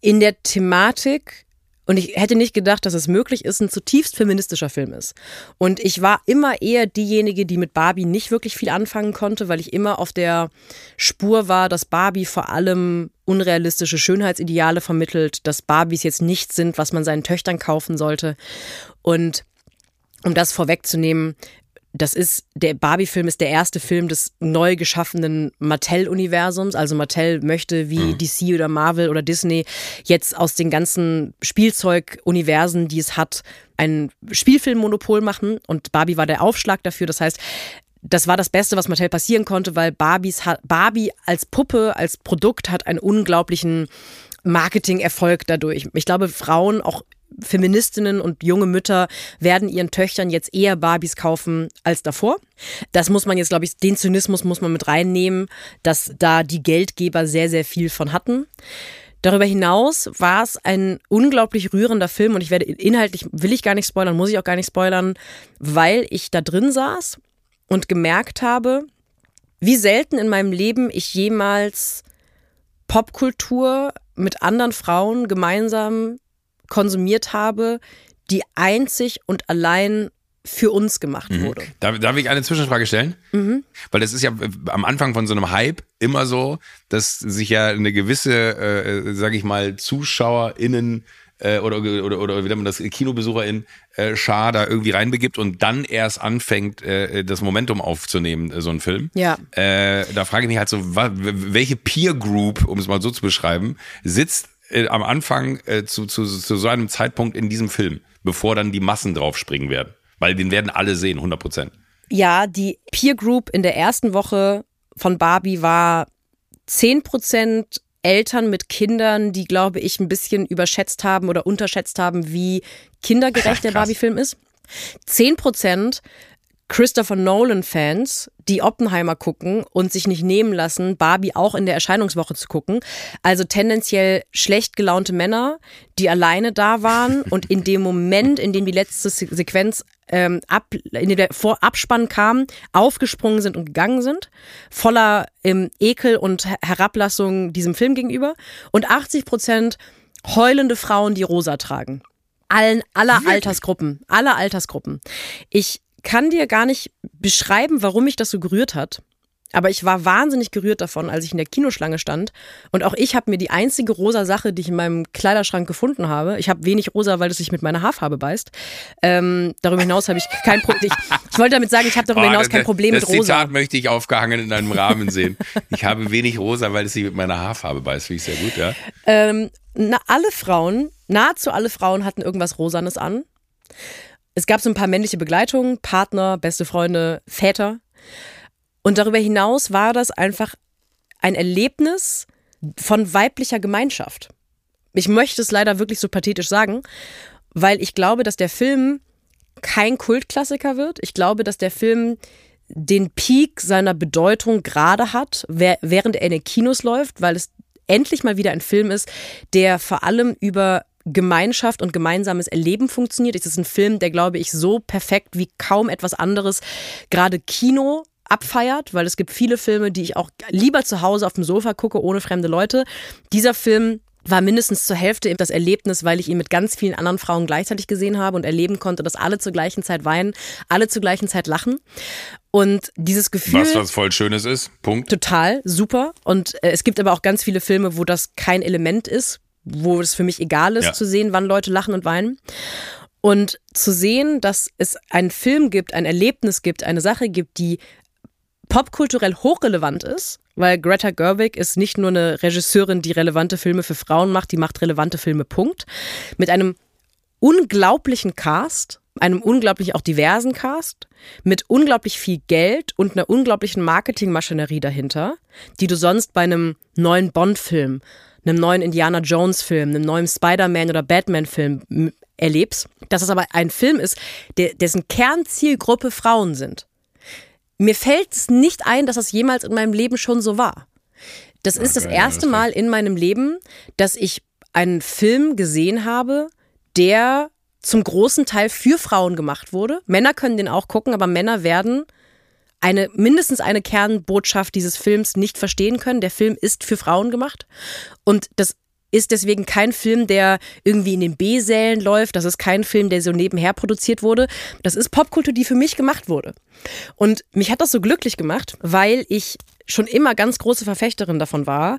in der Thematik und ich hätte nicht gedacht, dass es möglich ist, ein zutiefst feministischer Film ist. Und ich war immer eher diejenige, die mit Barbie nicht wirklich viel anfangen konnte, weil ich immer auf der Spur war, dass Barbie vor allem unrealistische Schönheitsideale vermittelt, dass Barbies jetzt nichts sind, was man seinen Töchtern kaufen sollte. Und um das vorwegzunehmen, das ist, der Barbie-Film ist der erste Film des neu geschaffenen Mattel-Universums. Also Mattel möchte wie mhm. DC oder Marvel oder Disney jetzt aus den ganzen Spielzeug-Universen, die es hat, ein Spielfilmmonopol machen. Und Barbie war der Aufschlag dafür. Das heißt, das war das Beste, was Mattel passieren konnte, weil Barbies Barbie als Puppe, als Produkt hat einen unglaublichen Marketing-Erfolg dadurch. Ich glaube, Frauen auch Feministinnen und junge Mütter werden ihren Töchtern jetzt eher Barbies kaufen als davor. Das muss man jetzt, glaube ich, den Zynismus muss man mit reinnehmen, dass da die Geldgeber sehr, sehr viel von hatten. Darüber hinaus war es ein unglaublich rührender Film und ich werde inhaltlich, will ich gar nicht spoilern, muss ich auch gar nicht spoilern, weil ich da drin saß und gemerkt habe, wie selten in meinem Leben ich jemals Popkultur mit anderen Frauen gemeinsam konsumiert habe, die einzig und allein für uns gemacht mhm. wurde. Darf, darf, ich eine Zwischenfrage stellen? Mhm. Weil das ist ja am Anfang von so einem Hype immer so, dass sich ja eine gewisse, äh, sage ich mal, ZuschauerInnen äh, oder, oder, oder wie nennt man das, KinobesucherInnen äh, Schar da irgendwie reinbegibt und dann erst anfängt, äh, das Momentum aufzunehmen, äh, so ein Film. Ja. Äh, da frage ich mich halt so, welche Peer Group, um es mal so zu beschreiben, sitzt äh, am Anfang äh, zu, zu, zu so einem Zeitpunkt in diesem Film, bevor dann die Massen draufspringen werden. Weil den werden alle sehen, 100 Prozent. Ja, die Peer Group in der ersten Woche von Barbie war 10 Prozent Eltern mit Kindern, die, glaube ich, ein bisschen überschätzt haben oder unterschätzt haben, wie kindergerecht der Barbie-Film ist. 10 Prozent Christopher Nolan-Fans, die Oppenheimer gucken und sich nicht nehmen lassen, Barbie auch in der Erscheinungswoche zu gucken. Also tendenziell schlecht gelaunte Männer, die alleine da waren und in dem Moment, in dem die letzte Sequenz ähm, ab, in dem der Vor Abspann kam, aufgesprungen sind und gegangen sind, voller ähm, Ekel und Herablassung diesem Film gegenüber. Und 80 Prozent heulende Frauen, die rosa tragen allen aller Altersgruppen, aller Altersgruppen. Ich kann dir gar nicht beschreiben, warum mich das so gerührt hat. Aber ich war wahnsinnig gerührt davon, als ich in der Kinoschlange stand. Und auch ich habe mir die einzige rosa Sache, die ich in meinem Kleiderschrank gefunden habe. Ich habe wenig rosa, weil es sich mit meiner Haarfarbe beißt. Ähm, darüber hinaus habe ich kein Problem. Ich, ich, wollte damit sagen, ich habe darüber oh, hinaus kein Problem das mit rosa. Das Zitat möchte ich aufgehangen in einem Rahmen sehen. Ich habe wenig rosa, weil es sich mit meiner Haarfarbe beißt. Finde ich sehr gut, ja. Ähm, na, alle Frauen, nahezu alle Frauen hatten irgendwas Rosanes an. Es gab so ein paar männliche Begleitungen, Partner, beste Freunde, Väter. Und darüber hinaus war das einfach ein Erlebnis von weiblicher Gemeinschaft. Ich möchte es leider wirklich so pathetisch sagen, weil ich glaube, dass der Film kein Kultklassiker wird. Ich glaube, dass der Film den Peak seiner Bedeutung gerade hat, während er in den Kinos läuft, weil es endlich mal wieder ein Film ist, der vor allem über Gemeinschaft und gemeinsames Erleben funktioniert. Es ist ein Film, der, glaube ich, so perfekt wie kaum etwas anderes gerade Kino abfeiert, weil es gibt viele Filme, die ich auch lieber zu Hause auf dem Sofa gucke, ohne fremde Leute. Dieser Film war mindestens zur Hälfte das Erlebnis, weil ich ihn mit ganz vielen anderen Frauen gleichzeitig gesehen habe und erleben konnte, dass alle zur gleichen Zeit weinen, alle zur gleichen Zeit lachen. Und dieses Gefühl. Was was voll Schönes ist. Punkt. Total, super. Und äh, es gibt aber auch ganz viele Filme, wo das kein Element ist wo es für mich egal ist, ja. zu sehen, wann Leute lachen und weinen. Und zu sehen, dass es einen Film gibt, ein Erlebnis gibt, eine Sache gibt, die popkulturell hochrelevant ist, weil Greta Gerwig ist nicht nur eine Regisseurin, die relevante Filme für Frauen macht, die macht relevante Filme, Punkt. Mit einem unglaublichen Cast, einem unglaublich auch diversen Cast, mit unglaublich viel Geld und einer unglaublichen Marketingmaschinerie dahinter, die du sonst bei einem neuen Bond-Film, einem neuen Indiana Jones-Film, einem neuen Spider-Man oder Batman-Film erlebst, dass es aber ein Film ist, der, dessen Kernzielgruppe Frauen sind. Mir fällt es nicht ein, dass das jemals in meinem Leben schon so war. Das ist das erste Mal in meinem Leben, dass ich einen Film gesehen habe, der zum großen Teil für Frauen gemacht wurde. Männer können den auch gucken, aber Männer werden eine mindestens eine Kernbotschaft dieses Films nicht verstehen können. Der Film ist für Frauen gemacht und das ist deswegen kein Film, der irgendwie in den B-Sälen läuft. Das ist kein Film, der so nebenher produziert wurde. Das ist Popkultur, die für mich gemacht wurde. Und mich hat das so glücklich gemacht, weil ich schon immer ganz große Verfechterin davon war,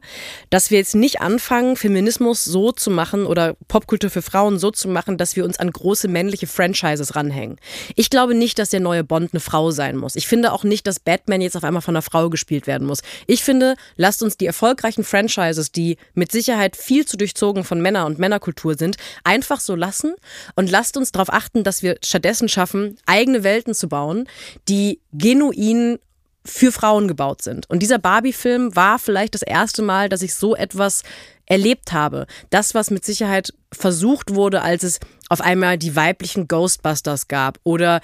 dass wir jetzt nicht anfangen, Feminismus so zu machen oder Popkultur für Frauen so zu machen, dass wir uns an große männliche Franchises ranhängen. Ich glaube nicht, dass der neue Bond eine Frau sein muss. Ich finde auch nicht, dass Batman jetzt auf einmal von einer Frau gespielt werden muss. Ich finde, lasst uns die erfolgreichen Franchises, die mit Sicherheit viel zu durchzogen von Männer und Männerkultur sind, einfach so lassen und lasst uns darauf achten, dass wir stattdessen schaffen, eigene Welten zu bauen, die genuin für Frauen gebaut sind. Und dieser Barbie-Film war vielleicht das erste Mal, dass ich so etwas erlebt habe. Das, was mit Sicherheit versucht wurde, als es auf einmal die weiblichen Ghostbusters gab oder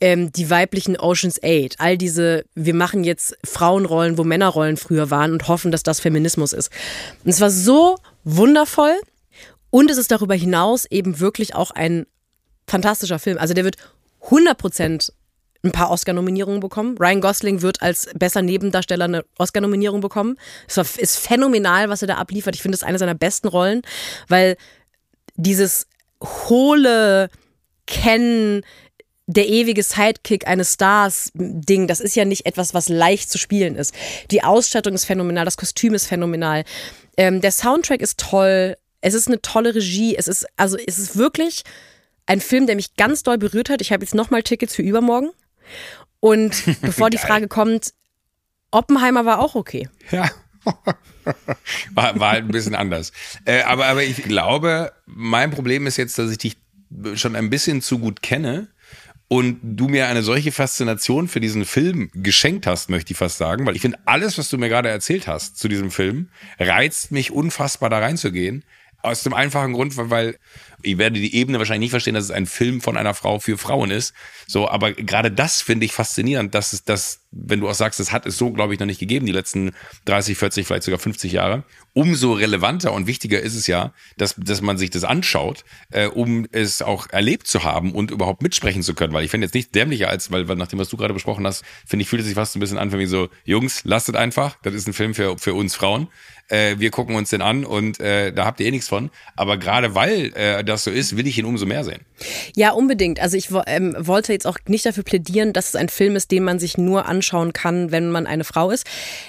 ähm, die weiblichen Oceans 8. All diese, wir machen jetzt Frauenrollen, wo Männerrollen früher waren und hoffen, dass das Feminismus ist. Und es war so wundervoll. Und es ist darüber hinaus eben wirklich auch ein fantastischer Film. Also der wird 100 Prozent ein paar Oscar-Nominierungen bekommen. Ryan Gosling wird als besser Nebendarsteller eine Oscar-Nominierung bekommen. Es ist phänomenal, was er da abliefert. Ich finde es eine seiner besten Rollen, weil dieses hohle Kennen, der ewige Sidekick eines Stars Ding, das ist ja nicht etwas, was leicht zu spielen ist. Die Ausstattung ist phänomenal, das Kostüm ist phänomenal. Ähm, der Soundtrack ist toll. Es ist eine tolle Regie. Es ist, also, es ist wirklich ein Film, der mich ganz doll berührt hat. Ich habe jetzt nochmal Tickets für übermorgen. Und bevor die Frage kommt, Oppenheimer war auch okay. Ja. war, war halt ein bisschen anders. Äh, aber, aber ich glaube, mein Problem ist jetzt, dass ich dich schon ein bisschen zu gut kenne und du mir eine solche Faszination für diesen Film geschenkt hast, möchte ich fast sagen, weil ich finde, alles, was du mir gerade erzählt hast zu diesem Film, reizt mich unfassbar da reinzugehen. Aus dem einfachen Grund, weil ich werde die Ebene wahrscheinlich nicht verstehen, dass es ein Film von einer Frau für Frauen ist. So, aber gerade das finde ich faszinierend, dass es das, wenn du auch sagst, es hat es so, glaube ich, noch nicht gegeben, die letzten 30, 40, vielleicht sogar 50 Jahre. Umso relevanter und wichtiger ist es ja, dass, dass man sich das anschaut, äh, um es auch erlebt zu haben und überhaupt mitsprechen zu können. Weil ich finde jetzt nicht dämlicher als, weil, weil nach dem, was du gerade besprochen hast, finde ich, fühlt es sich fast ein bisschen an, wie so, Jungs, lasst einfach, das ist ein Film für, für uns Frauen. Äh, wir gucken uns den an und äh, da habt ihr eh nichts von. Aber gerade weil äh, das so ist, will ich ihn umso mehr sehen. Ja, unbedingt. Also ich ähm, wollte jetzt auch nicht dafür plädieren, dass es ein Film ist, den man sich nur anschauen kann, wenn man eine Frau ist.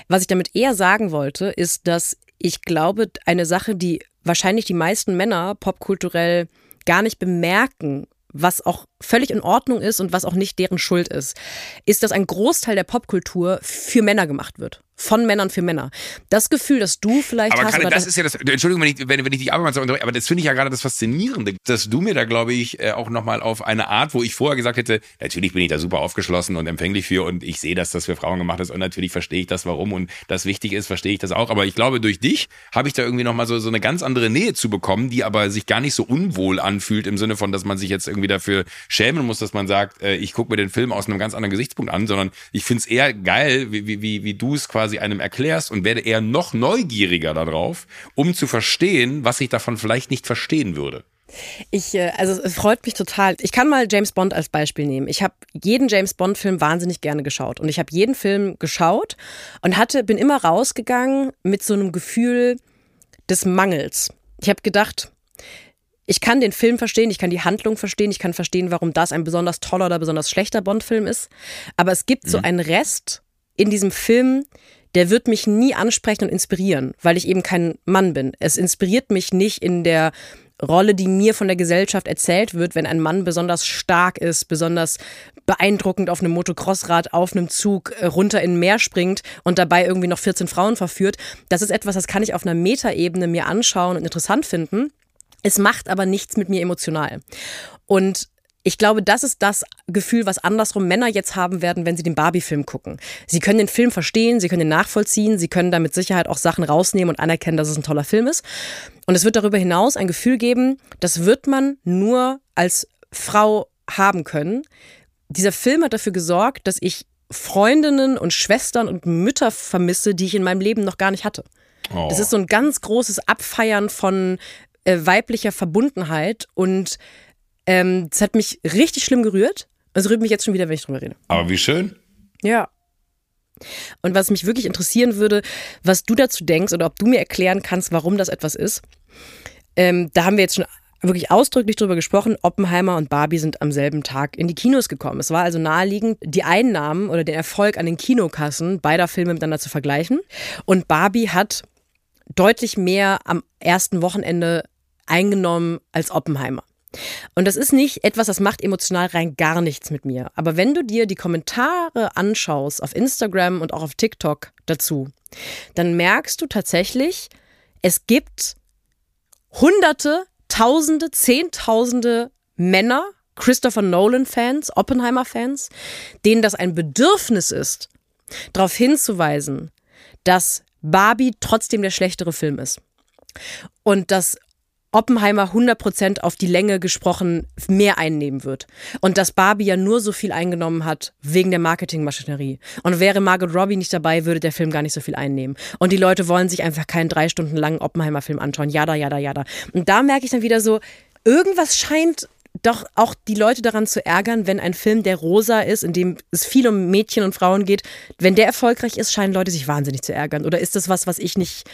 Was ich damit eher sagen wollte, ist, dass ich glaube, eine Sache, die wahrscheinlich die meisten Männer popkulturell gar nicht bemerken, was auch völlig in Ordnung ist und was auch nicht deren Schuld ist, ist, dass ein Großteil der Popkultur für Männer gemacht wird von Männern für Männer. Das Gefühl, dass du vielleicht aber hast. Aber das ist ja das. Entschuldigung, wenn ich, wenn, wenn ich Arbeit so unterbreche, aber das finde ich ja gerade das Faszinierende, dass du mir da, glaube ich, äh, auch nochmal auf eine Art, wo ich vorher gesagt hätte, natürlich bin ich da super aufgeschlossen und empfänglich für und ich sehe, dass das für Frauen gemacht ist und natürlich verstehe ich das, warum und das wichtig ist, verstehe ich das auch. Aber ich glaube, durch dich habe ich da irgendwie nochmal so, so eine ganz andere Nähe zu bekommen, die aber sich gar nicht so unwohl anfühlt im Sinne von, dass man sich jetzt irgendwie dafür schämen muss, dass man sagt, äh, ich gucke mir den Film aus einem ganz anderen Gesichtspunkt an, sondern ich finde es eher geil, wie, wie, wie du es quasi quasi einem erklärst und werde eher noch neugieriger darauf, um zu verstehen, was ich davon vielleicht nicht verstehen würde. Ich, äh, also es freut mich total. Ich kann mal James Bond als Beispiel nehmen. Ich habe jeden James Bond Film wahnsinnig gerne geschaut und ich habe jeden Film geschaut und hatte, bin immer rausgegangen mit so einem Gefühl des Mangels. Ich habe gedacht, ich kann den Film verstehen, ich kann die Handlung verstehen, ich kann verstehen, warum das ein besonders toller oder besonders schlechter Bond-Film ist. Aber es gibt so mhm. einen Rest in diesem Film, der wird mich nie ansprechen und inspirieren, weil ich eben kein Mann bin. Es inspiriert mich nicht in der Rolle, die mir von der Gesellschaft erzählt wird, wenn ein Mann besonders stark ist, besonders beeindruckend auf einem Motocrossrad, auf einem Zug äh, runter in ein Meer springt und dabei irgendwie noch 14 Frauen verführt. Das ist etwas, das kann ich auf einer Metaebene mir anschauen und interessant finden. Es macht aber nichts mit mir emotional. Und ich glaube, das ist das Gefühl, was andersrum Männer jetzt haben werden, wenn sie den Barbie-Film gucken. Sie können den Film verstehen, sie können ihn nachvollziehen, sie können da mit Sicherheit auch Sachen rausnehmen und anerkennen, dass es ein toller Film ist. Und es wird darüber hinaus ein Gefühl geben, das wird man nur als Frau haben können. Dieser Film hat dafür gesorgt, dass ich Freundinnen und Schwestern und Mütter vermisse, die ich in meinem Leben noch gar nicht hatte. Oh. Das ist so ein ganz großes Abfeiern von äh, weiblicher Verbundenheit und ähm, das hat mich richtig schlimm gerührt. Es rührt mich jetzt schon wieder, wenn ich drüber rede. Aber wie schön. Ja. Und was mich wirklich interessieren würde, was du dazu denkst oder ob du mir erklären kannst, warum das etwas ist. Ähm, da haben wir jetzt schon wirklich ausdrücklich drüber gesprochen. Oppenheimer und Barbie sind am selben Tag in die Kinos gekommen. Es war also naheliegend, die Einnahmen oder den Erfolg an den Kinokassen beider Filme miteinander zu vergleichen. Und Barbie hat deutlich mehr am ersten Wochenende eingenommen als Oppenheimer. Und das ist nicht etwas, das macht emotional rein gar nichts mit mir. Aber wenn du dir die Kommentare anschaust auf Instagram und auch auf TikTok dazu, dann merkst du tatsächlich, es gibt Hunderte, Tausende, Zehntausende Männer, Christopher Nolan-Fans, Oppenheimer-Fans, denen das ein Bedürfnis ist, darauf hinzuweisen, dass Barbie trotzdem der schlechtere Film ist. Und dass Oppenheimer 100% auf die Länge gesprochen mehr einnehmen wird. Und dass Barbie ja nur so viel eingenommen hat wegen der Marketingmaschinerie. Und wäre Margot Robbie nicht dabei, würde der Film gar nicht so viel einnehmen. Und die Leute wollen sich einfach keinen drei Stunden langen Oppenheimer-Film anschauen. Jada, jada, jada. Und da merke ich dann wieder so, irgendwas scheint doch auch die Leute daran zu ärgern, wenn ein Film, der rosa ist, in dem es viel um Mädchen und Frauen geht, wenn der erfolgreich ist, scheinen Leute sich wahnsinnig zu ärgern. Oder ist das was, was ich nicht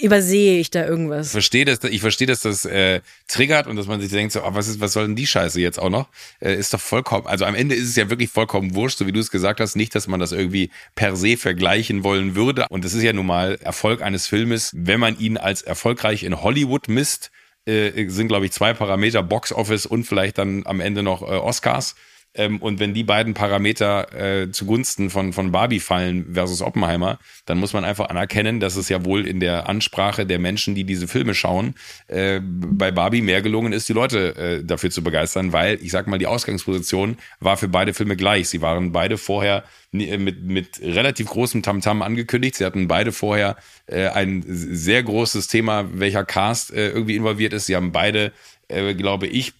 übersehe ich da irgendwas. Ich verstehe, dass, ich verstehe, dass das äh, triggert und dass man sich denkt, so, oh, was, ist, was soll denn die Scheiße jetzt auch noch? Äh, ist doch vollkommen, also am Ende ist es ja wirklich vollkommen wurscht, so wie du es gesagt hast, nicht, dass man das irgendwie per se vergleichen wollen würde. Und es ist ja nun mal Erfolg eines Filmes, wenn man ihn als erfolgreich in Hollywood misst, äh, sind, glaube ich, zwei Parameter, Box Office und vielleicht dann am Ende noch äh, Oscars. Ähm, und wenn die beiden Parameter äh, zugunsten von, von Barbie fallen versus Oppenheimer, dann muss man einfach anerkennen, dass es ja wohl in der Ansprache der Menschen, die diese Filme schauen, äh, bei Barbie mehr gelungen ist, die Leute äh, dafür zu begeistern, weil ich sag mal, die Ausgangsposition war für beide Filme gleich. Sie waren beide vorher äh, mit, mit relativ großem Tamtam -Tam angekündigt. Sie hatten beide vorher äh, ein sehr großes Thema, welcher Cast äh, irgendwie involviert ist. Sie haben beide, äh, glaube ich,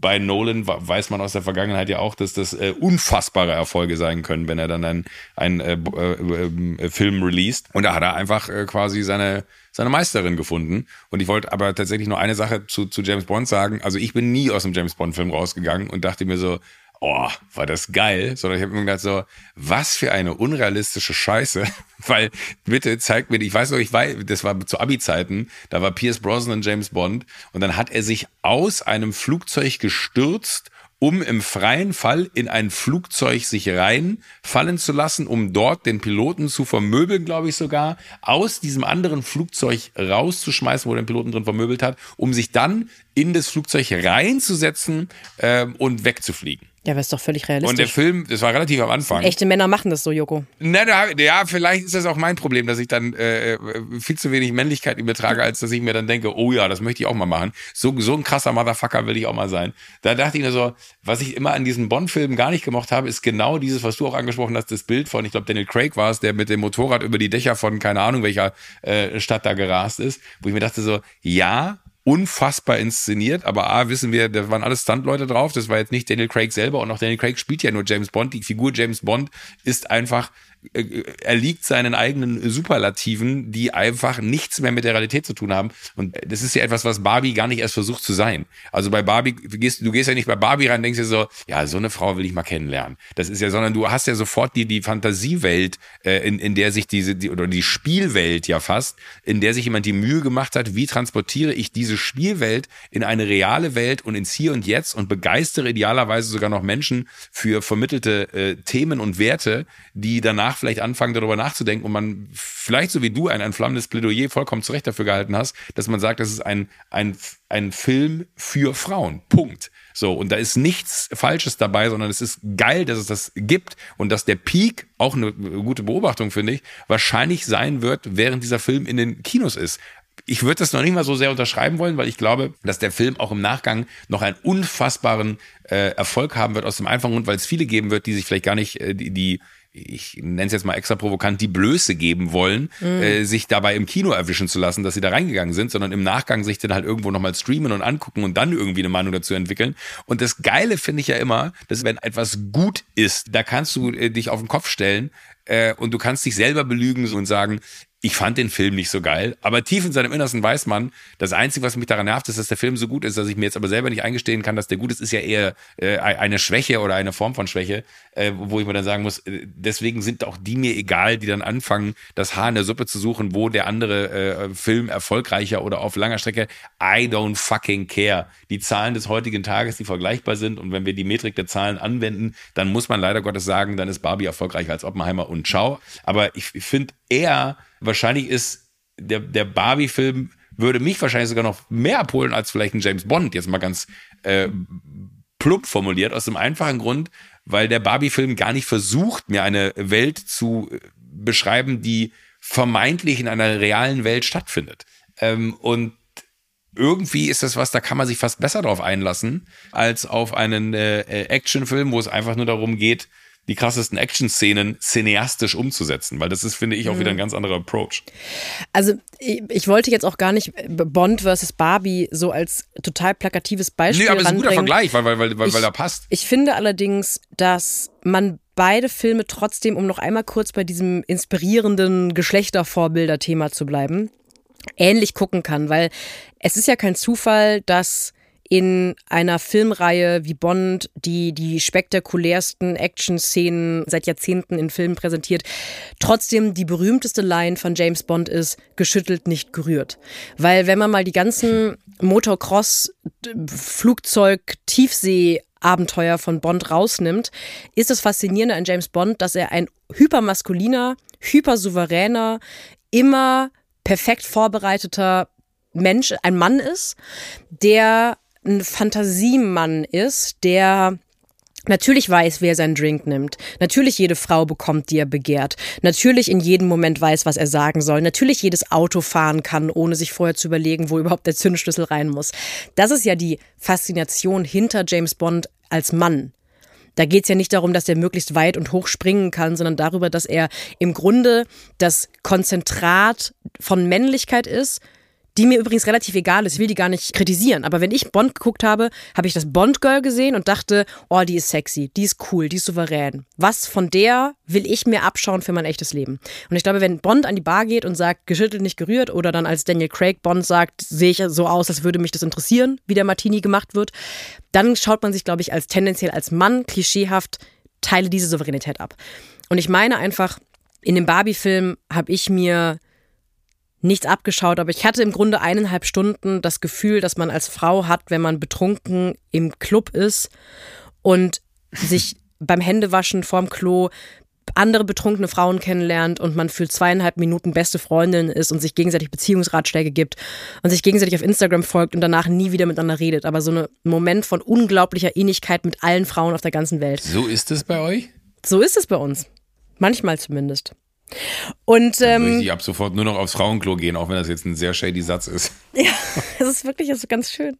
bei Nolan weiß man aus der Vergangenheit ja auch, dass das äh, unfassbare Erfolge sein können, wenn er dann einen, einen äh, äh, äh, Film released. Und da hat er einfach äh, quasi seine, seine Meisterin gefunden. Und ich wollte aber tatsächlich nur eine Sache zu, zu James Bond sagen. Also ich bin nie aus dem James Bond-Film rausgegangen und dachte mir so, oh, war das geil, sondern ich habe mir gedacht so, was für eine unrealistische Scheiße, weil bitte zeigt mir, ich weiß noch, ich weiß, das war zu Abi-Zeiten, da war Pierce Brosnan James Bond und dann hat er sich aus einem Flugzeug gestürzt um im freien Fall in ein Flugzeug sich reinfallen zu lassen, um dort den Piloten zu vermöbeln, glaube ich sogar, aus diesem anderen Flugzeug rauszuschmeißen, wo der Piloten drin vermöbelt hat, um sich dann in das Flugzeug reinzusetzen äh, und wegzufliegen. Ja, aber ist doch völlig realistisch. Und der Film, das war relativ am Anfang. Echte Männer machen das so, Joko. Na, da, ja, vielleicht ist das auch mein Problem, dass ich dann äh, viel zu wenig Männlichkeit übertrage, als dass ich mir dann denke, oh ja, das möchte ich auch mal machen. So, so ein krasser Motherfucker will ich auch mal sein. Da dachte ich mir so, was ich immer an diesen Bond-Filmen gar nicht gemocht habe, ist genau dieses, was du auch angesprochen hast, das Bild von, ich glaube, Daniel Craig war es, der mit dem Motorrad über die Dächer von keine Ahnung welcher äh, Stadt da gerast ist, wo ich mir dachte so, ja, unfassbar inszeniert, aber A, wissen wir, da waren alles Stuntleute drauf, das war jetzt nicht Daniel Craig selber. Und auch Daniel Craig spielt ja nur James Bond, die Figur James Bond ist einfach er liegt seinen eigenen Superlativen, die einfach nichts mehr mit der Realität zu tun haben. Und das ist ja etwas, was Barbie gar nicht erst versucht zu sein. Also bei Barbie, du gehst, du gehst ja nicht bei Barbie rein, denkst dir so, ja, so eine Frau will ich mal kennenlernen. Das ist ja, sondern du hast ja sofort die, die Fantasiewelt, äh, in, in der sich diese, die, oder die Spielwelt ja fast, in der sich jemand die Mühe gemacht hat, wie transportiere ich diese Spielwelt in eine reale Welt und ins Hier und Jetzt und begeistere idealerweise sogar noch Menschen für vermittelte äh, Themen und Werte, die danach danach vielleicht anfangen, darüber nachzudenken und man vielleicht so wie du ein, ein flammendes Plädoyer vollkommen zurecht dafür gehalten hast, dass man sagt, das ist ein, ein, ein Film für Frauen. Punkt. So, und da ist nichts Falsches dabei, sondern es ist geil, dass es das gibt und dass der Peak, auch eine gute Beobachtung, finde ich, wahrscheinlich sein wird, während dieser Film in den Kinos ist ich würde das noch nicht mal so sehr unterschreiben wollen, weil ich glaube, dass der Film auch im Nachgang noch einen unfassbaren äh, Erfolg haben wird aus dem einfachen Grund, weil es viele geben wird, die sich vielleicht gar nicht äh, die, die ich nenne es jetzt mal extra provokant, die Blöße geben wollen, mhm. äh, sich dabei im Kino erwischen zu lassen, dass sie da reingegangen sind, sondern im Nachgang sich dann halt irgendwo nochmal streamen und angucken und dann irgendwie eine Meinung dazu entwickeln. Und das Geile finde ich ja immer, dass wenn etwas gut ist, da kannst du äh, dich auf den Kopf stellen äh, und du kannst dich selber belügen und sagen, ich fand den Film nicht so geil, aber tief in seinem Innersten weiß man, das Einzige, was mich daran nervt, ist, dass der Film so gut ist, dass ich mir jetzt aber selber nicht eingestehen kann, dass der gut ist, ist ja eher äh, eine Schwäche oder eine Form von Schwäche, äh, wo ich mir dann sagen muss, äh, deswegen sind auch die mir egal, die dann anfangen, das Haar in der Suppe zu suchen, wo der andere äh, Film erfolgreicher oder auf langer Strecke, I don't fucking care. Die Zahlen des heutigen Tages, die vergleichbar sind und wenn wir die Metrik der Zahlen anwenden, dann muss man leider Gottes sagen, dann ist Barbie erfolgreicher als Oppenheimer und Ciao. Aber ich, ich finde eher, wahrscheinlich ist der, der Barbie-Film würde mich wahrscheinlich sogar noch mehr abholen als vielleicht ein James Bond, jetzt mal ganz äh, plump formuliert, aus dem einfachen Grund, weil der Barbie-Film gar nicht versucht, mir eine Welt zu äh, beschreiben, die vermeintlich in einer realen Welt stattfindet. Ähm, und irgendwie ist das was, da kann man sich fast besser drauf einlassen, als auf einen äh, äh Actionfilm, wo es einfach nur darum geht, die krassesten Action-Szenen cineastisch umzusetzen, weil das ist, finde ich, auch mhm. wieder ein ganz anderer Approach. Also ich, ich, wollte jetzt auch gar nicht Bond versus Barbie so als total plakatives Beispiel Nee, aber es ist ein guter Vergleich, weil, weil, weil, weil, ich, weil er passt. Ich finde allerdings, dass man beide Filme trotzdem, um noch einmal kurz bei diesem inspirierenden Geschlechtervorbilder-Thema zu bleiben, ähnlich gucken kann, weil es ist ja kein Zufall, dass in einer Filmreihe wie Bond, die die spektakulärsten Action-Szenen seit Jahrzehnten in Filmen präsentiert, trotzdem die berühmteste Line von James Bond ist, geschüttelt, nicht gerührt. Weil wenn man mal die ganzen Motocross, Flugzeug, Tiefsee Abenteuer von Bond rausnimmt, ist das Faszinierende an James Bond, dass er ein hypermaskuliner, hypersouveräner, immer perfekt vorbereiteter Mensch, ein Mann ist, der ein Fantasiemann ist, der Natürlich weiß, wer seinen Drink nimmt. Natürlich jede Frau bekommt, die er begehrt. Natürlich in jedem Moment weiß, was er sagen soll. Natürlich jedes Auto fahren kann, ohne sich vorher zu überlegen, wo überhaupt der Zündschlüssel rein muss. Das ist ja die Faszination hinter James Bond als Mann. Da geht es ja nicht darum, dass er möglichst weit und hoch springen kann, sondern darüber, dass er im Grunde das Konzentrat von Männlichkeit ist, die mir übrigens relativ egal ist. Ich will die gar nicht kritisieren. Aber wenn ich Bond geguckt habe, habe ich das Bond-Girl gesehen und dachte, oh, die ist sexy, die ist cool, die ist souverän. Was von der will ich mir abschauen für mein echtes Leben? Und ich glaube, wenn Bond an die Bar geht und sagt, geschüttelt, nicht gerührt, oder dann als Daniel Craig Bond sagt, sehe ich so aus, als würde mich das interessieren, wie der Martini gemacht wird, dann schaut man sich, glaube ich, als tendenziell als Mann klischeehaft Teile diese Souveränität ab. Und ich meine einfach, in dem Barbie-Film habe ich mir nichts abgeschaut, aber ich hatte im Grunde eineinhalb Stunden das Gefühl, dass man als Frau hat, wenn man betrunken im Club ist und sich beim Händewaschen vorm Klo andere betrunkene Frauen kennenlernt und man für zweieinhalb Minuten beste Freundin ist und sich gegenseitig Beziehungsratschläge gibt und sich gegenseitig auf Instagram folgt und danach nie wieder miteinander redet. Aber so ein Moment von unglaublicher Ähnlichkeit mit allen Frauen auf der ganzen Welt. So ist es bei euch? So ist es bei uns. Manchmal zumindest. Und ähm, ich ab sofort nur noch aufs Frauenklo gehen, auch wenn das jetzt ein sehr shady Satz ist. Ja, das ist wirklich das ist ganz schön.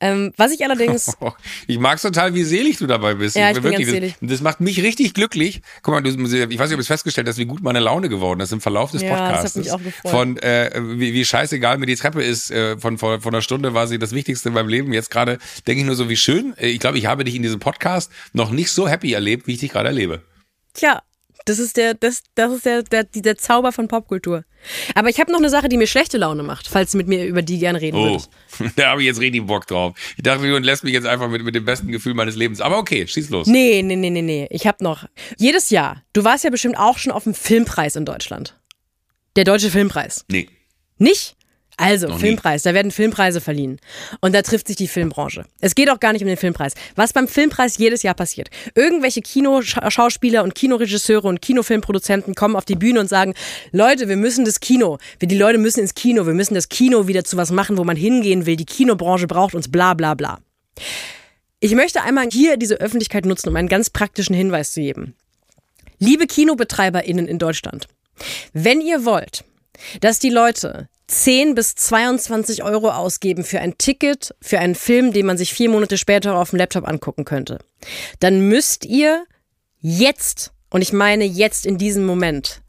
Ähm, was ich allerdings. ich mag total, wie selig du dabei bist. Ja, ich bin wirklich, ganz selig. Das, das, macht mich richtig glücklich. Guck mal, du, ich weiß nicht, ob du es festgestellt hast, wie gut meine Laune geworden ist im Verlauf des ja, Podcasts. Das hat mich auch gefreut. Von äh, wie, wie scheißegal mir die Treppe ist, äh, von, von, von einer Stunde war sie das Wichtigste in meinem Leben. Jetzt gerade denke ich nur so, wie schön. Äh, ich glaube, ich habe dich in diesem Podcast noch nicht so happy erlebt, wie ich dich gerade erlebe. Tja, das ist der, das, das ist der, der, der Zauber von Popkultur. Aber ich habe noch eine Sache, die mir schlechte Laune macht, falls du mit mir über die gerne reden oh, würdest. da habe ich jetzt richtig Bock drauf. Ich dachte, du lässt mich jetzt einfach mit, mit dem besten Gefühl meines Lebens. Aber okay, schieß los. Nee, nee, nee, nee, nee. Ich habe noch. Jedes Jahr, du warst ja bestimmt auch schon auf dem Filmpreis in Deutschland. Der Deutsche Filmpreis. Nee. nicht? Also, Noch Filmpreis, nie. da werden Filmpreise verliehen. Und da trifft sich die Filmbranche. Es geht auch gar nicht um den Filmpreis. Was beim Filmpreis jedes Jahr passiert. Irgendwelche Kinoschauspieler und Kinoregisseure und Kinofilmproduzenten kommen auf die Bühne und sagen, Leute, wir müssen das Kino. Wir, die Leute müssen ins Kino. Wir müssen das Kino wieder zu was machen, wo man hingehen will. Die Kinobranche braucht uns, bla, bla, bla. Ich möchte einmal hier diese Öffentlichkeit nutzen, um einen ganz praktischen Hinweis zu geben. Liebe KinobetreiberInnen in Deutschland, wenn ihr wollt, dass die Leute, 10 bis 22 Euro ausgeben für ein Ticket für einen Film, den man sich vier Monate später auf dem Laptop angucken könnte, dann müsst ihr jetzt, und ich meine jetzt in diesem Moment,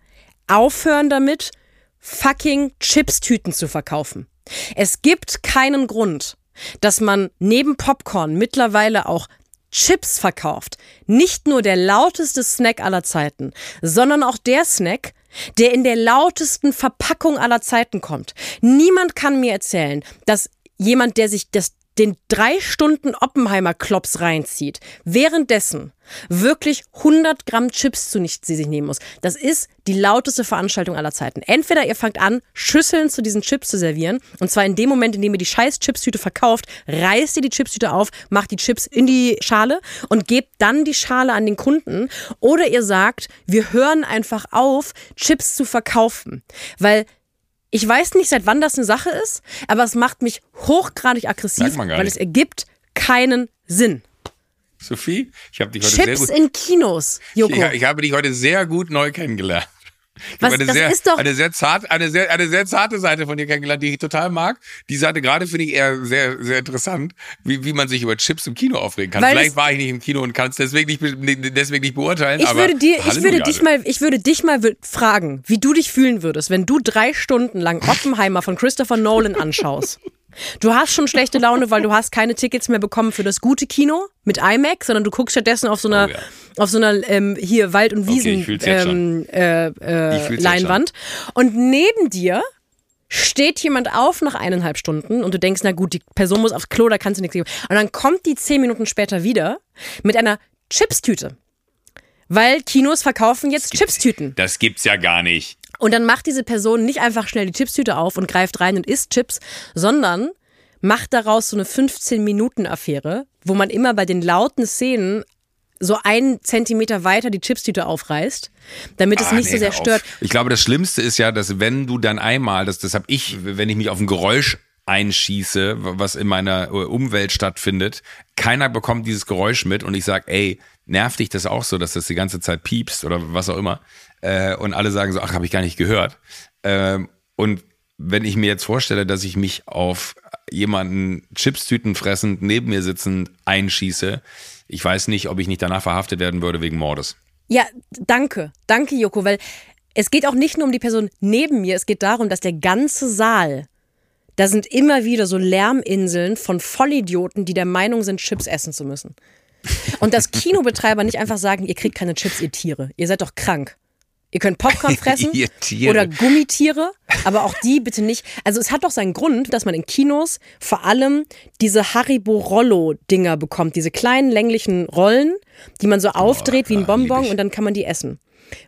aufhören damit, fucking Chipstüten zu verkaufen. Es gibt keinen Grund, dass man neben Popcorn mittlerweile auch Chips verkauft. Nicht nur der lauteste Snack aller Zeiten, sondern auch der Snack, der in der lautesten Verpackung aller Zeiten kommt. Niemand kann mir erzählen, dass jemand, der sich das den drei Stunden Oppenheimer-Klops reinzieht, währenddessen wirklich 100 Gramm Chips zu nicht sie sich nehmen muss. Das ist die lauteste Veranstaltung aller Zeiten. Entweder ihr fangt an, Schüsseln zu diesen Chips zu servieren, und zwar in dem Moment, in dem ihr die scheiß Chipstüte verkauft, reißt ihr die Chipstüte auf, macht die Chips in die Schale und gebt dann die Schale an den Kunden, oder ihr sagt, wir hören einfach auf, Chips zu verkaufen, weil ich weiß nicht, seit wann das eine Sache ist, aber es macht mich hochgradig aggressiv, weil es ergibt keinen Sinn. Sophie, ich habe dich heute Chips sehr gut. in Kinos, Joko. Ich, ich habe dich heute sehr gut neu kennengelernt. Was, eine, das sehr, ist doch eine sehr zart, eine sehr, eine sehr zarte Seite von dir kennengelernt, die ich total mag. Die Seite gerade finde ich eher sehr, sehr interessant, wie, wie man sich über Chips im Kino aufregen kann. Weil Vielleicht war ich nicht im Kino und kann es deswegen nicht, deswegen nicht beurteilen. Ich würde dir, ich würde dich mal, ich würde dich mal fragen, wie du dich fühlen würdest, wenn du drei Stunden lang Oppenheimer von Christopher Nolan anschaust. Du hast schon schlechte Laune, weil du hast keine Tickets mehr bekommen für das gute Kino mit IMAX, sondern du guckst stattdessen auf so einer, Oh ja. auf so einer ähm, hier Wald- und Okay, Wiesen jetzt ähm, äh, äh, Leinwand. Und neben dir steht jemand auf nach eineinhalb Stunden und du denkst, na gut, die Person muss aufs Klo, da kannst du nichts geben. Und dann kommt die zehn Minuten später wieder mit einer Chipstüte. Weil Kinos verkaufen jetzt Chipstüten. Das gibt's ja gar nicht. Und dann macht diese Person nicht einfach schnell die Chipstüte auf und greift rein und isst Chips, sondern macht daraus so eine 15-Minuten-Affäre, wo man immer bei den lauten Szenen so einen Zentimeter weiter die Chipstüte aufreißt, damit es Ah, nicht nee, so sehr stört. Ich glaube, das Schlimmste ist ja, dass wenn du dann einmal, das, das habe ich, wenn ich mich auf ein Geräusch einschieße, was in meiner äh, Umwelt stattfindet, keiner bekommt dieses Geräusch mit und ich sag, ey, nervt dich das auch so, dass das die ganze Zeit piepst oder was auch immer äh, und alle sagen so, ach, habe ich gar nicht gehört. Ähm, und wenn ich mir jetzt vorstelle, dass ich mich auf jemanden Chipstüten fressend neben mir sitzend einschieße, ich weiß nicht, ob ich nicht danach verhaftet werden würde wegen Mordes. Ja, danke. Danke, Joko, weil es geht auch nicht nur um die Person neben mir, es geht darum, dass der ganze Saal, da sind immer wieder so Lärminseln von Vollidioten, die der Meinung sind, Chips essen zu müssen. Und dass Kinobetreiber nicht einfach sagen, ihr kriegt keine Chips, ihr Tiere. Ihr seid doch krank. Ihr könnt Popcorn fressen oder Gummitiere, aber auch die bitte nicht. Also es hat doch seinen Grund, dass man in Kinos vor allem diese Haribo Rollo Dinger bekommt, diese kleinen länglichen Rollen, die man so aufdreht wie ein Bonbon und dann kann man die essen.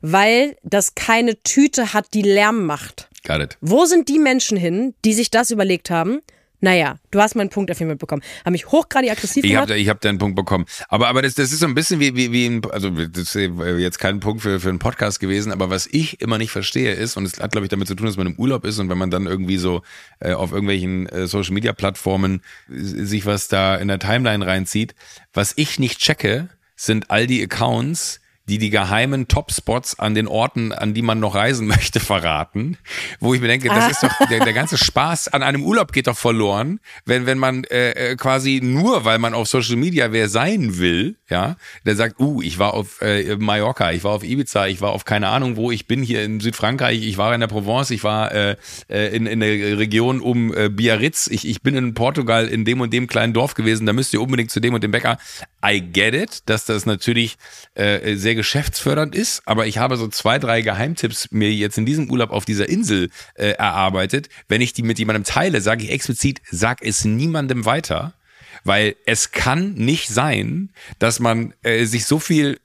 Weil das keine Tüte hat, die Lärm macht. Got it. Wo sind die Menschen hin, die sich das überlegt haben? Naja, du hast meinen Punkt auf jeden Fall bekommen. Haben mich hochgradig aggressiv Ich gemacht. habe ich hab deinen Punkt bekommen. Aber, aber das, das ist so ein bisschen wie, wie, wie ein, also das ist jetzt kein Punkt für, für einen Podcast gewesen, aber was ich immer nicht verstehe ist, und es hat, glaube ich, damit zu tun, dass man im Urlaub ist und wenn man dann irgendwie so äh, auf irgendwelchen äh, Social Media Plattformen äh, sich was da in der Timeline reinzieht, was ich nicht checke, sind all die Accounts, die die geheimen Top-Spots an den Orten, an die man noch reisen möchte, verraten. Wo ich mir denke, das ist doch, der, der ganze Spaß an einem Urlaub geht doch verloren, wenn, wenn man äh, äh, quasi nur, weil man auf Social Media wer sein will, ja, der sagt, uh, ich war auf äh, Mallorca, ich war auf Ibiza, ich war auf keine Ahnung wo, ich bin hier in Südfrankreich, ich war in der Provence, ich war äh, äh, in, in der Region um äh, Biarritz, ich, ich bin in Portugal in dem und dem kleinen Dorf gewesen, da müsst ihr unbedingt zu dem und dem Bäcker. I get it, dass das natürlich äh, sehr geschäftsfördernd ist, aber ich habe so zwei, drei Geheimtipps mir jetzt in diesem Urlaub auf dieser Insel äh, erarbeitet. Wenn ich die mit jemandem teile, sage ich explizit, sag es niemandem weiter, weil es kann nicht sein, dass man äh, sich so viel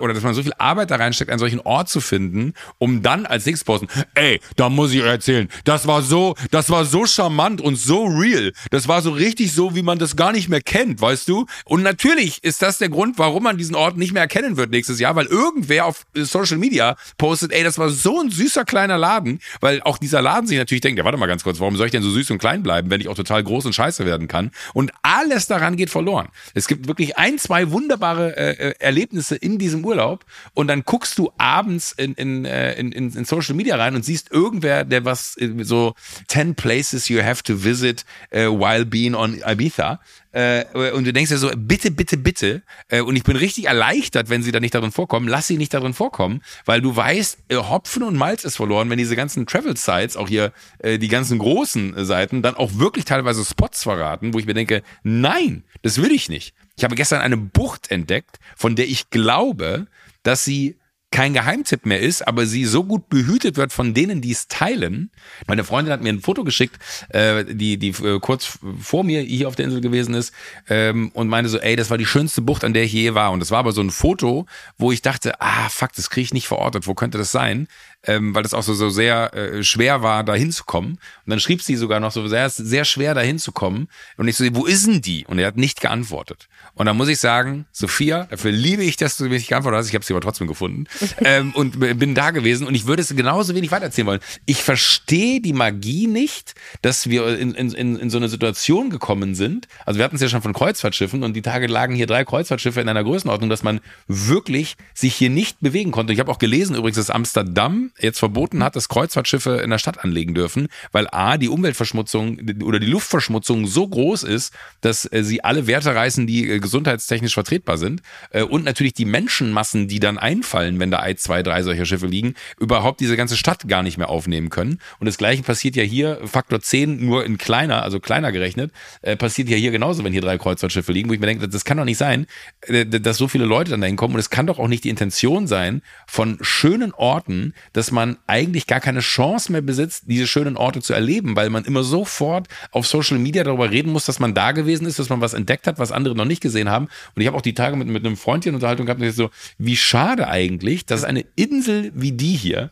oder dass man so viel Arbeit da reinsteckt, einen solchen Ort zu finden, um dann als nächstes posten, ey, da muss ich euch erzählen, das war so, das war so charmant und so real. Das war so richtig so, wie man das gar nicht mehr kennt, weißt du? Und natürlich ist das der Grund, warum man diesen Ort nicht mehr erkennen wird nächstes Jahr, weil irgendwer auf Social Media postet, ey, das war so ein süßer kleiner Laden, weil auch dieser Laden sich natürlich denkt, ja, warte mal ganz kurz, warum soll ich denn so süß und klein bleiben, wenn ich auch total groß und scheiße werden kann? Und alles daran geht verloren. Es gibt wirklich ein, zwei wunderbare äh, äh, Erlebnisse in diesem Urlaub und dann guckst du abends in, in, äh, in, in, in Social Media rein und siehst irgendwer, der was äh, so 10 places you have to visit uh, while being on Ibiza. Und du denkst dir so, bitte, bitte, bitte. Und ich bin richtig erleichtert, wenn sie da nicht darin vorkommen. Lass sie nicht darin vorkommen, weil du weißt, Hopfen und Malz ist verloren, wenn diese ganzen Travel-Sites, auch hier die ganzen großen Seiten, dann auch wirklich teilweise Spots verraten, wo ich mir denke, nein, das will ich nicht. Ich habe gestern eine Bucht entdeckt, von der ich glaube, dass sie kein Geheimtipp mehr ist, aber sie so gut behütet wird von denen, die es teilen. Meine Freundin hat mir ein Foto geschickt, äh, die, die äh, kurz vor mir hier auf der Insel gewesen ist ähm, und meinte so, ey, das war die schönste Bucht, an der ich je war. Und das war aber so ein Foto, wo ich dachte, ah, fuck, das kriege ich nicht verortet. Wo könnte das sein? Ähm, weil das auch so, so sehr äh, schwer war, da hinzukommen. Und dann schrieb sie sogar noch so, sehr, sehr schwer da hinzukommen. Und ich so, wo ist denn die? Und er hat nicht geantwortet. Und dann muss ich sagen, Sophia, dafür liebe ich, dass du mir nicht geantwortet hast. Ich habe sie aber trotzdem gefunden. ähm, und bin da gewesen. Und ich würde es genauso wenig weitererzählen wollen. Ich verstehe die Magie nicht, dass wir in, in, in, in so eine Situation gekommen sind. Also wir hatten es ja schon von Kreuzfahrtschiffen und die Tage lagen hier drei Kreuzfahrtschiffe in einer Größenordnung, dass man wirklich sich hier nicht bewegen konnte. Ich habe auch gelesen übrigens, dass Amsterdam jetzt verboten hat, dass Kreuzfahrtschiffe in der Stadt anlegen dürfen, weil A, die Umweltverschmutzung oder die Luftverschmutzung so groß ist, dass äh, sie alle Werte reißen, die äh, gesundheitstechnisch vertretbar sind. Äh, und natürlich die Menschenmassen, die dann einfallen, wenn da ein, zwei, drei solcher Schiffe liegen, überhaupt diese ganze Stadt gar nicht mehr aufnehmen können. Und das gleiche passiert ja hier, Faktor 10, nur in kleiner, also kleiner gerechnet, passiert ja hier genauso, wenn hier drei Kreuzfahrtschiffe liegen, wo ich mir denke, das kann doch nicht sein, dass so viele Leute dann dahin kommen. Und es kann doch auch nicht die Intention sein, von schönen Orten, dass man eigentlich gar keine Chance mehr besitzt, diese schönen Orte zu erleben, weil man immer sofort auf Social Media darüber reden muss, dass man da gewesen ist, dass man was entdeckt hat, was andere noch nicht gesehen haben. Und ich habe auch die Tage mit, mit einem Freundchen Unterhaltung gehabt und ich so, wie schade eigentlich, dass eine Insel wie die hier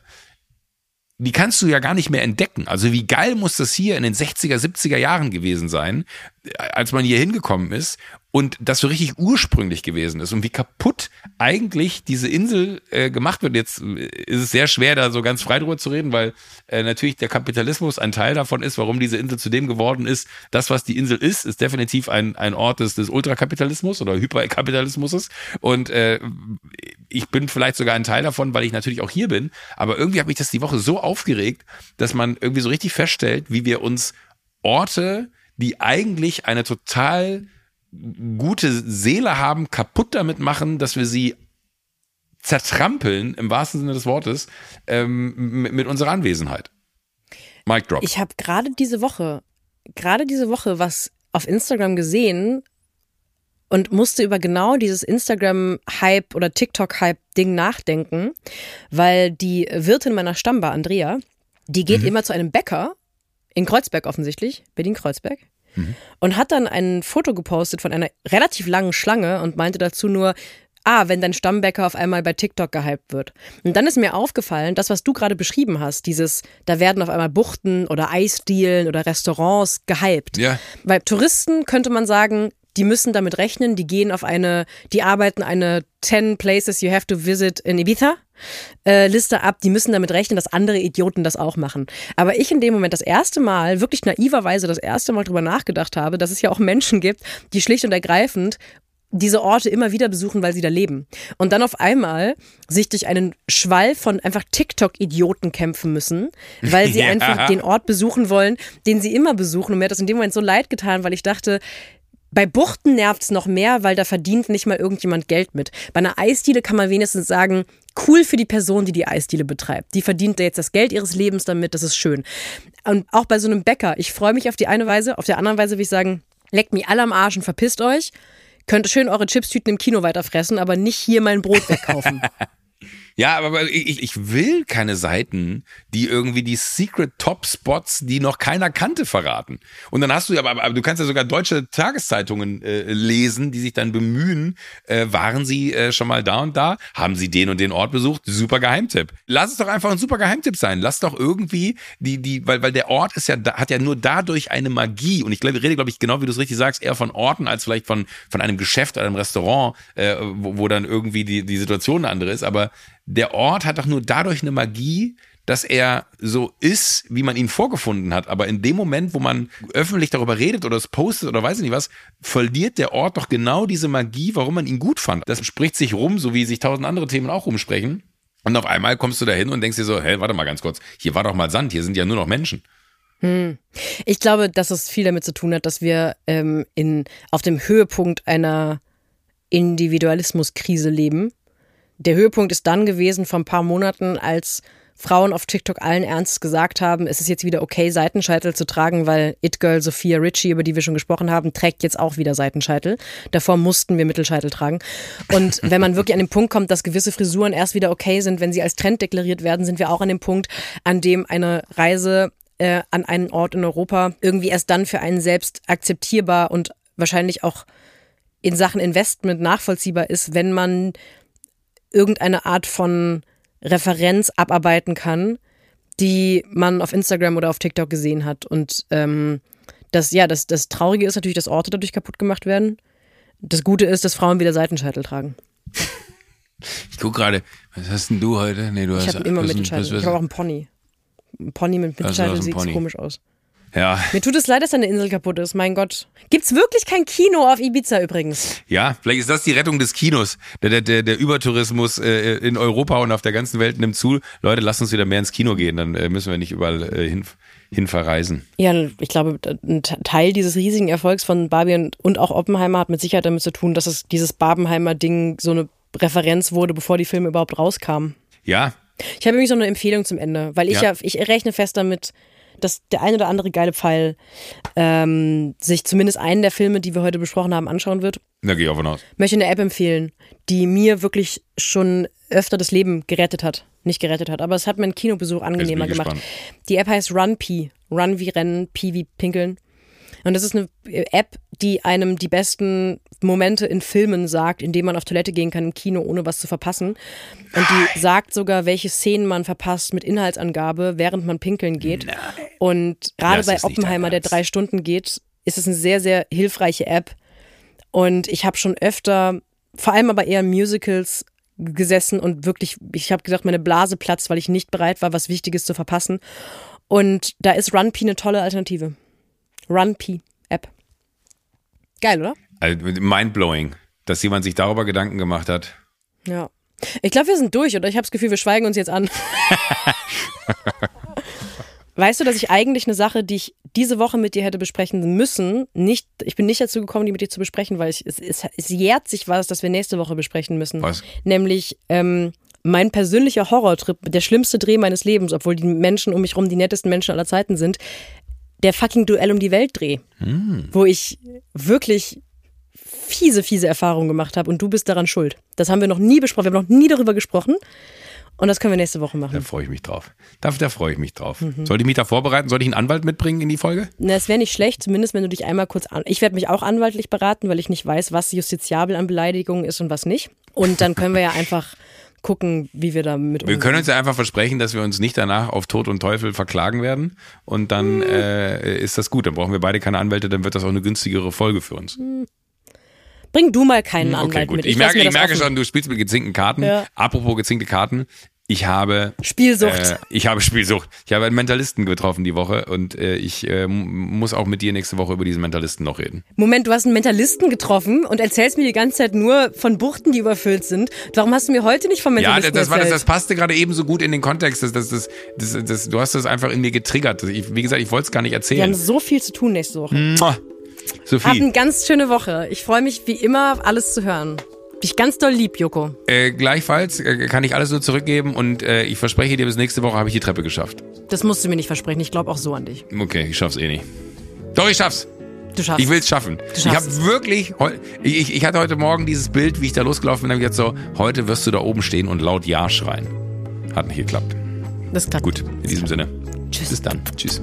die kannst du ja gar nicht mehr entdecken. Also wie geil muss das hier in den 60er, 70er Jahren gewesen sein, als man hier hingekommen ist und das so richtig ursprünglich gewesen ist und wie kaputt eigentlich diese Insel äh, gemacht wird. Jetzt äh, ist es sehr schwer, da so ganz frei drüber zu reden, weil äh, natürlich der Kapitalismus ein Teil davon ist, warum diese Insel zu dem geworden ist. Das, was die Insel ist, ist definitiv ein, ein Ort des, des Ultrakapitalismus oder Hyperkapitalismus. Und äh, ich bin vielleicht sogar ein Teil davon, weil ich natürlich auch hier bin. Aber irgendwie hat mich das die Woche so aufgeregt, dass man irgendwie so richtig feststellt, wie wir uns Orte, die eigentlich eine total gute Seele haben, kaputt damit machen, dass wir sie zertrampeln, im wahrsten Sinne des Wortes, ähm, mit, mit unserer Anwesenheit. Mic drop. Ich habe gerade diese Woche, gerade diese Woche was auf Instagram gesehen und musste über genau dieses Instagram-Hype oder TikTok-Hype-Ding nachdenken, weil die Wirtin meiner Stammbar, Andrea, die geht mhm. immer zu einem Bäcker in Kreuzberg offensichtlich, Berlin-Kreuzberg, mhm. und hat dann ein Foto gepostet von einer relativ langen Schlange und meinte dazu nur, ah, wenn dein Stammbäcker auf einmal bei TikTok gehypt wird. Und dann ist mir aufgefallen, das, was du gerade beschrieben hast, dieses, da werden auf einmal Buchten oder Eisdielen oder Restaurants gehypt. Ja. Weil Touristen könnte man sagen, die müssen damit rechnen, die gehen auf eine, die arbeiten eine 10 Places you have to visit in Ibiza. Äh, Liste ab, die müssen damit rechnen, dass andere Idioten das auch machen. Aber ich in dem Moment das erste Mal, wirklich naiverweise das erste Mal drüber nachgedacht habe, dass es ja auch Menschen gibt, die schlicht und ergreifend diese Orte immer wieder besuchen, weil sie da leben. Und dann auf einmal sich durch einen Schwall von einfach TikTok-Idioten kämpfen müssen, weil sie ja. einfach den Ort besuchen wollen, den sie immer besuchen. Und mir hat das in dem Moment so leid getan, weil ich dachte, bei Buchten nervt es noch mehr, weil da verdient nicht mal irgendjemand Geld mit. Bei einer Eisdiele kann man wenigstens sagen, cool für die Person, die die Eisdiele betreibt. Die verdient da jetzt das Geld ihres Lebens damit, das ist schön. Und auch bei so einem Bäcker, ich freue mich auf die eine Weise, auf der anderen Weise will ich sagen, leckt mich alle am Arsch und verpisst euch. Könnt schön eure Chipstüten im Kino weiterfressen, aber nicht hier mein Brot wegkaufen. Ja, aber ich, ich will keine Seiten, die irgendwie die Secret Top Spots, die noch keiner kannte, verraten. Und dann hast du ja, aber, aber du kannst ja sogar deutsche Tageszeitungen äh, lesen, die sich dann bemühen, äh, waren sie äh, schon mal da und da? Haben sie den und den Ort besucht? Super Geheimtipp. Lass es doch einfach ein super Geheimtipp sein. Lass doch irgendwie die, die, weil, weil der Ort ist ja, hat ja nur dadurch eine Magie. Und ich glaube, rede, glaube ich, genau wie du es richtig sagst, eher von Orten als vielleicht von, von einem Geschäft einem Restaurant, äh, wo, wo dann irgendwie die, die Situation eine andere ist. Aber der Ort hat doch nur dadurch eine Magie, dass er so ist, wie man ihn vorgefunden hat. Aber in dem Moment, wo man öffentlich darüber redet oder es postet oder weiß ich nicht was, verliert der Ort doch genau diese Magie, warum man ihn gut fand. Das spricht sich rum, so wie sich tausend andere Themen auch rumsprechen. Und auf einmal kommst du da hin und denkst dir so, hey, warte mal ganz kurz, hier war doch mal Sand, hier sind ja nur noch Menschen. Hm. Ich glaube, dass es viel damit zu tun hat, dass wir ähm, in, auf dem Höhepunkt einer Individualismuskrise leben. Der Höhepunkt ist dann gewesen vor ein paar Monaten, als Frauen auf TikTok allen Ernstes gesagt haben, es ist jetzt wieder okay, Seitenscheitel zu tragen, weil It-Girl Sophia Ritchie, über die wir schon gesprochen haben, trägt jetzt auch wieder Seitenscheitel. Davor mussten wir Mittelscheitel tragen. Und wenn man wirklich an den Punkt kommt, dass gewisse Frisuren erst wieder okay sind, wenn sie als Trend deklariert werden, sind wir auch an dem Punkt, an dem eine Reise äh, an einen Ort in Europa irgendwie erst dann für einen selbst akzeptierbar und wahrscheinlich auch in Sachen Investment nachvollziehbar ist, wenn man irgendeine Art von Referenz abarbeiten kann, die man auf Instagram oder auf TikTok gesehen hat. Und ähm, das, ja, das, das Traurige ist natürlich, dass Orte dadurch kaputt gemacht werden. Das Gute ist, dass Frauen wieder Seitenscheitel tragen. Ich guck gerade, was hast denn du heute? Nee, du ich hast habe immer Mittelscheitel. Ich habe auch einen Pony. Ein Pony mit Mittelscheitel also sieht komisch aus. Ja, Mir tut es leid, dass deine Insel kaputt ist. Mein Gott. Gibt's wirklich kein Kino auf Ibiza übrigens? ja, vielleicht ist das die Rettung des Kinos. Der, der, der, Übertourismus äh, in Europa und auf der ganzen Welt nimmt zu. Leute, lasst uns wieder mehr ins Kino gehen, dann äh, müssen wir nicht überall äh, hin, hin verreisen. Ja, ich glaube, ein Teil dieses riesigen Erfolgs von Barbie und, und auch Oppenheimer hat mit Sicherheit damit zu tun, dass es dieses Barbenheimer-Ding so eine Referenz wurde, bevor die Filme überhaupt rauskamen. Ja, Ich habe übrigens noch eine Empfehlung zum Ende, weil ich Ja. ja, ich rechne fest damit, dass der ein oder andere geile Pfeil ähm, sich zumindest einen der Filme, die wir heute besprochen haben, anschauen wird. da gehe ich auch von aus. möchte eine App empfehlen, die mir wirklich schon öfter das Leben gerettet hat. Nicht gerettet hat, aber es hat meinen Kinobesuch angenehmer gemacht. Die App heißt Run P. Run wie Rennen, P wie Pinkeln. Und das ist eine App, die einem die besten Momente in Filmen sagt, in denen man auf Toilette gehen kann im Kino, ohne was zu verpassen. Und die sagt sogar, welche Szenen man verpasst mit Inhaltsangabe, während man pinkeln geht. Und gerade bei Oppenheimer, der drei Stunden geht, ist es eine sehr, sehr hilfreiche App. Und ich habe schon öfter, vor allem aber eher in Musicals gesessen und wirklich, ich habe gesagt, meine Blase platzt, weil ich nicht bereit war, was Wichtiges zu verpassen. Und da ist RunP eine tolle Alternative. RunP App. Geil, oder? Also, mindblowing, dass jemand sich darüber Gedanken gemacht hat. Ja. Ich glaube, wir sind durch, oder? Ich habe das Gefühl, wir schweigen uns jetzt an. Weißt du, dass ich eigentlich eine Sache, die ich diese Woche mit dir hätte besprechen müssen, nicht, ich bin nicht dazu gekommen, die mit dir zu besprechen, weil ich, es, es, es jährt sich was, das wir nächste Woche besprechen müssen. Was? Nämlich ähm, mein persönlicher Horrortrip, der schlimmste Dreh meines Lebens, obwohl die Menschen um mich rum die nettesten Menschen aller Zeiten sind, der fucking Duell um die Welt Dreh, wo ich wirklich fiese, fiese Erfahrungen gemacht habe und du bist daran schuld. Das haben wir noch nie besprochen, wir haben noch nie darüber gesprochen und das können wir nächste Woche Da machen. freue ich mich drauf. Da, da freue ich mich drauf. Mhm. Sollte ich mich da vorbereiten? Sollte ich einen Anwalt mitbringen in die Folge? Na, es wäre nicht schlecht, zumindest wenn du dich einmal kurz an. Ich werde mich auch anwaltlich beraten, weil ich nicht weiß, was justiziabel an Beleidigungen ist und was nicht. Und dann können wir ja einfach gucken, wie wir damit Wir umgehen. können uns ja einfach versprechen, dass wir uns nicht danach auf Tod und Teufel verklagen werden. Und dann äh, ist das gut. Dann brauchen wir beide keine Anwälte, dann wird das auch eine günstigere Folge für uns. Bring du mal keinen Okay, Anwalt gut. mit. Ich, lass merke, ich merke schon, du spielst mit gezinkten Karten. Ja. Apropos gezinkte Karten. Ich habe Spielsucht. Äh, ich habe Spielsucht. Ich habe einen Mentalisten getroffen die Woche und äh, ich äh, muss auch mit dir nächste Woche über diesen Mentalisten noch reden. Moment, du hast einen Mentalisten getroffen und erzählst mir die ganze Zeit nur von Buchten, die überfüllt sind. Warum hast du mir heute nicht vom Ja, Mentalisten das, das, war, das, erzählt? das passte gerade eben so gut in den Kontext. Das, das, das, das, das, du hast das einfach in mir getriggert. Ich, wie gesagt, ich wollte es gar nicht wir haben erzählen. so viel zu tun nächste Woche. Mua. Habt Sophie, eine ganz schöne Woche. Ich freue mich wie immer, alles zu hören. Dich ganz doll lieb, Joko. äh, gleichfalls äh, kann ich alles nur zurückgeben und äh, ich verspreche dir, bis nächste Woche habe ich die Treppe geschafft. Das musst du mir nicht versprechen. Ich glaube auch so an dich. Okay, ich schaff's eh nicht. Doch, ich schaff's. Du schaffst. Ich will's schaffen. Ich habe es. wirklich, ich- ich hatte heute Morgen dieses Bild, wie ich da losgelaufen bin, habe ich jetzt so, heute wirst du da oben stehen und laut Ja schreien. Hat nicht geklappt. Das klappt. Gut, in diesem Sinne. Tschüss. Bis dann. Tschüss.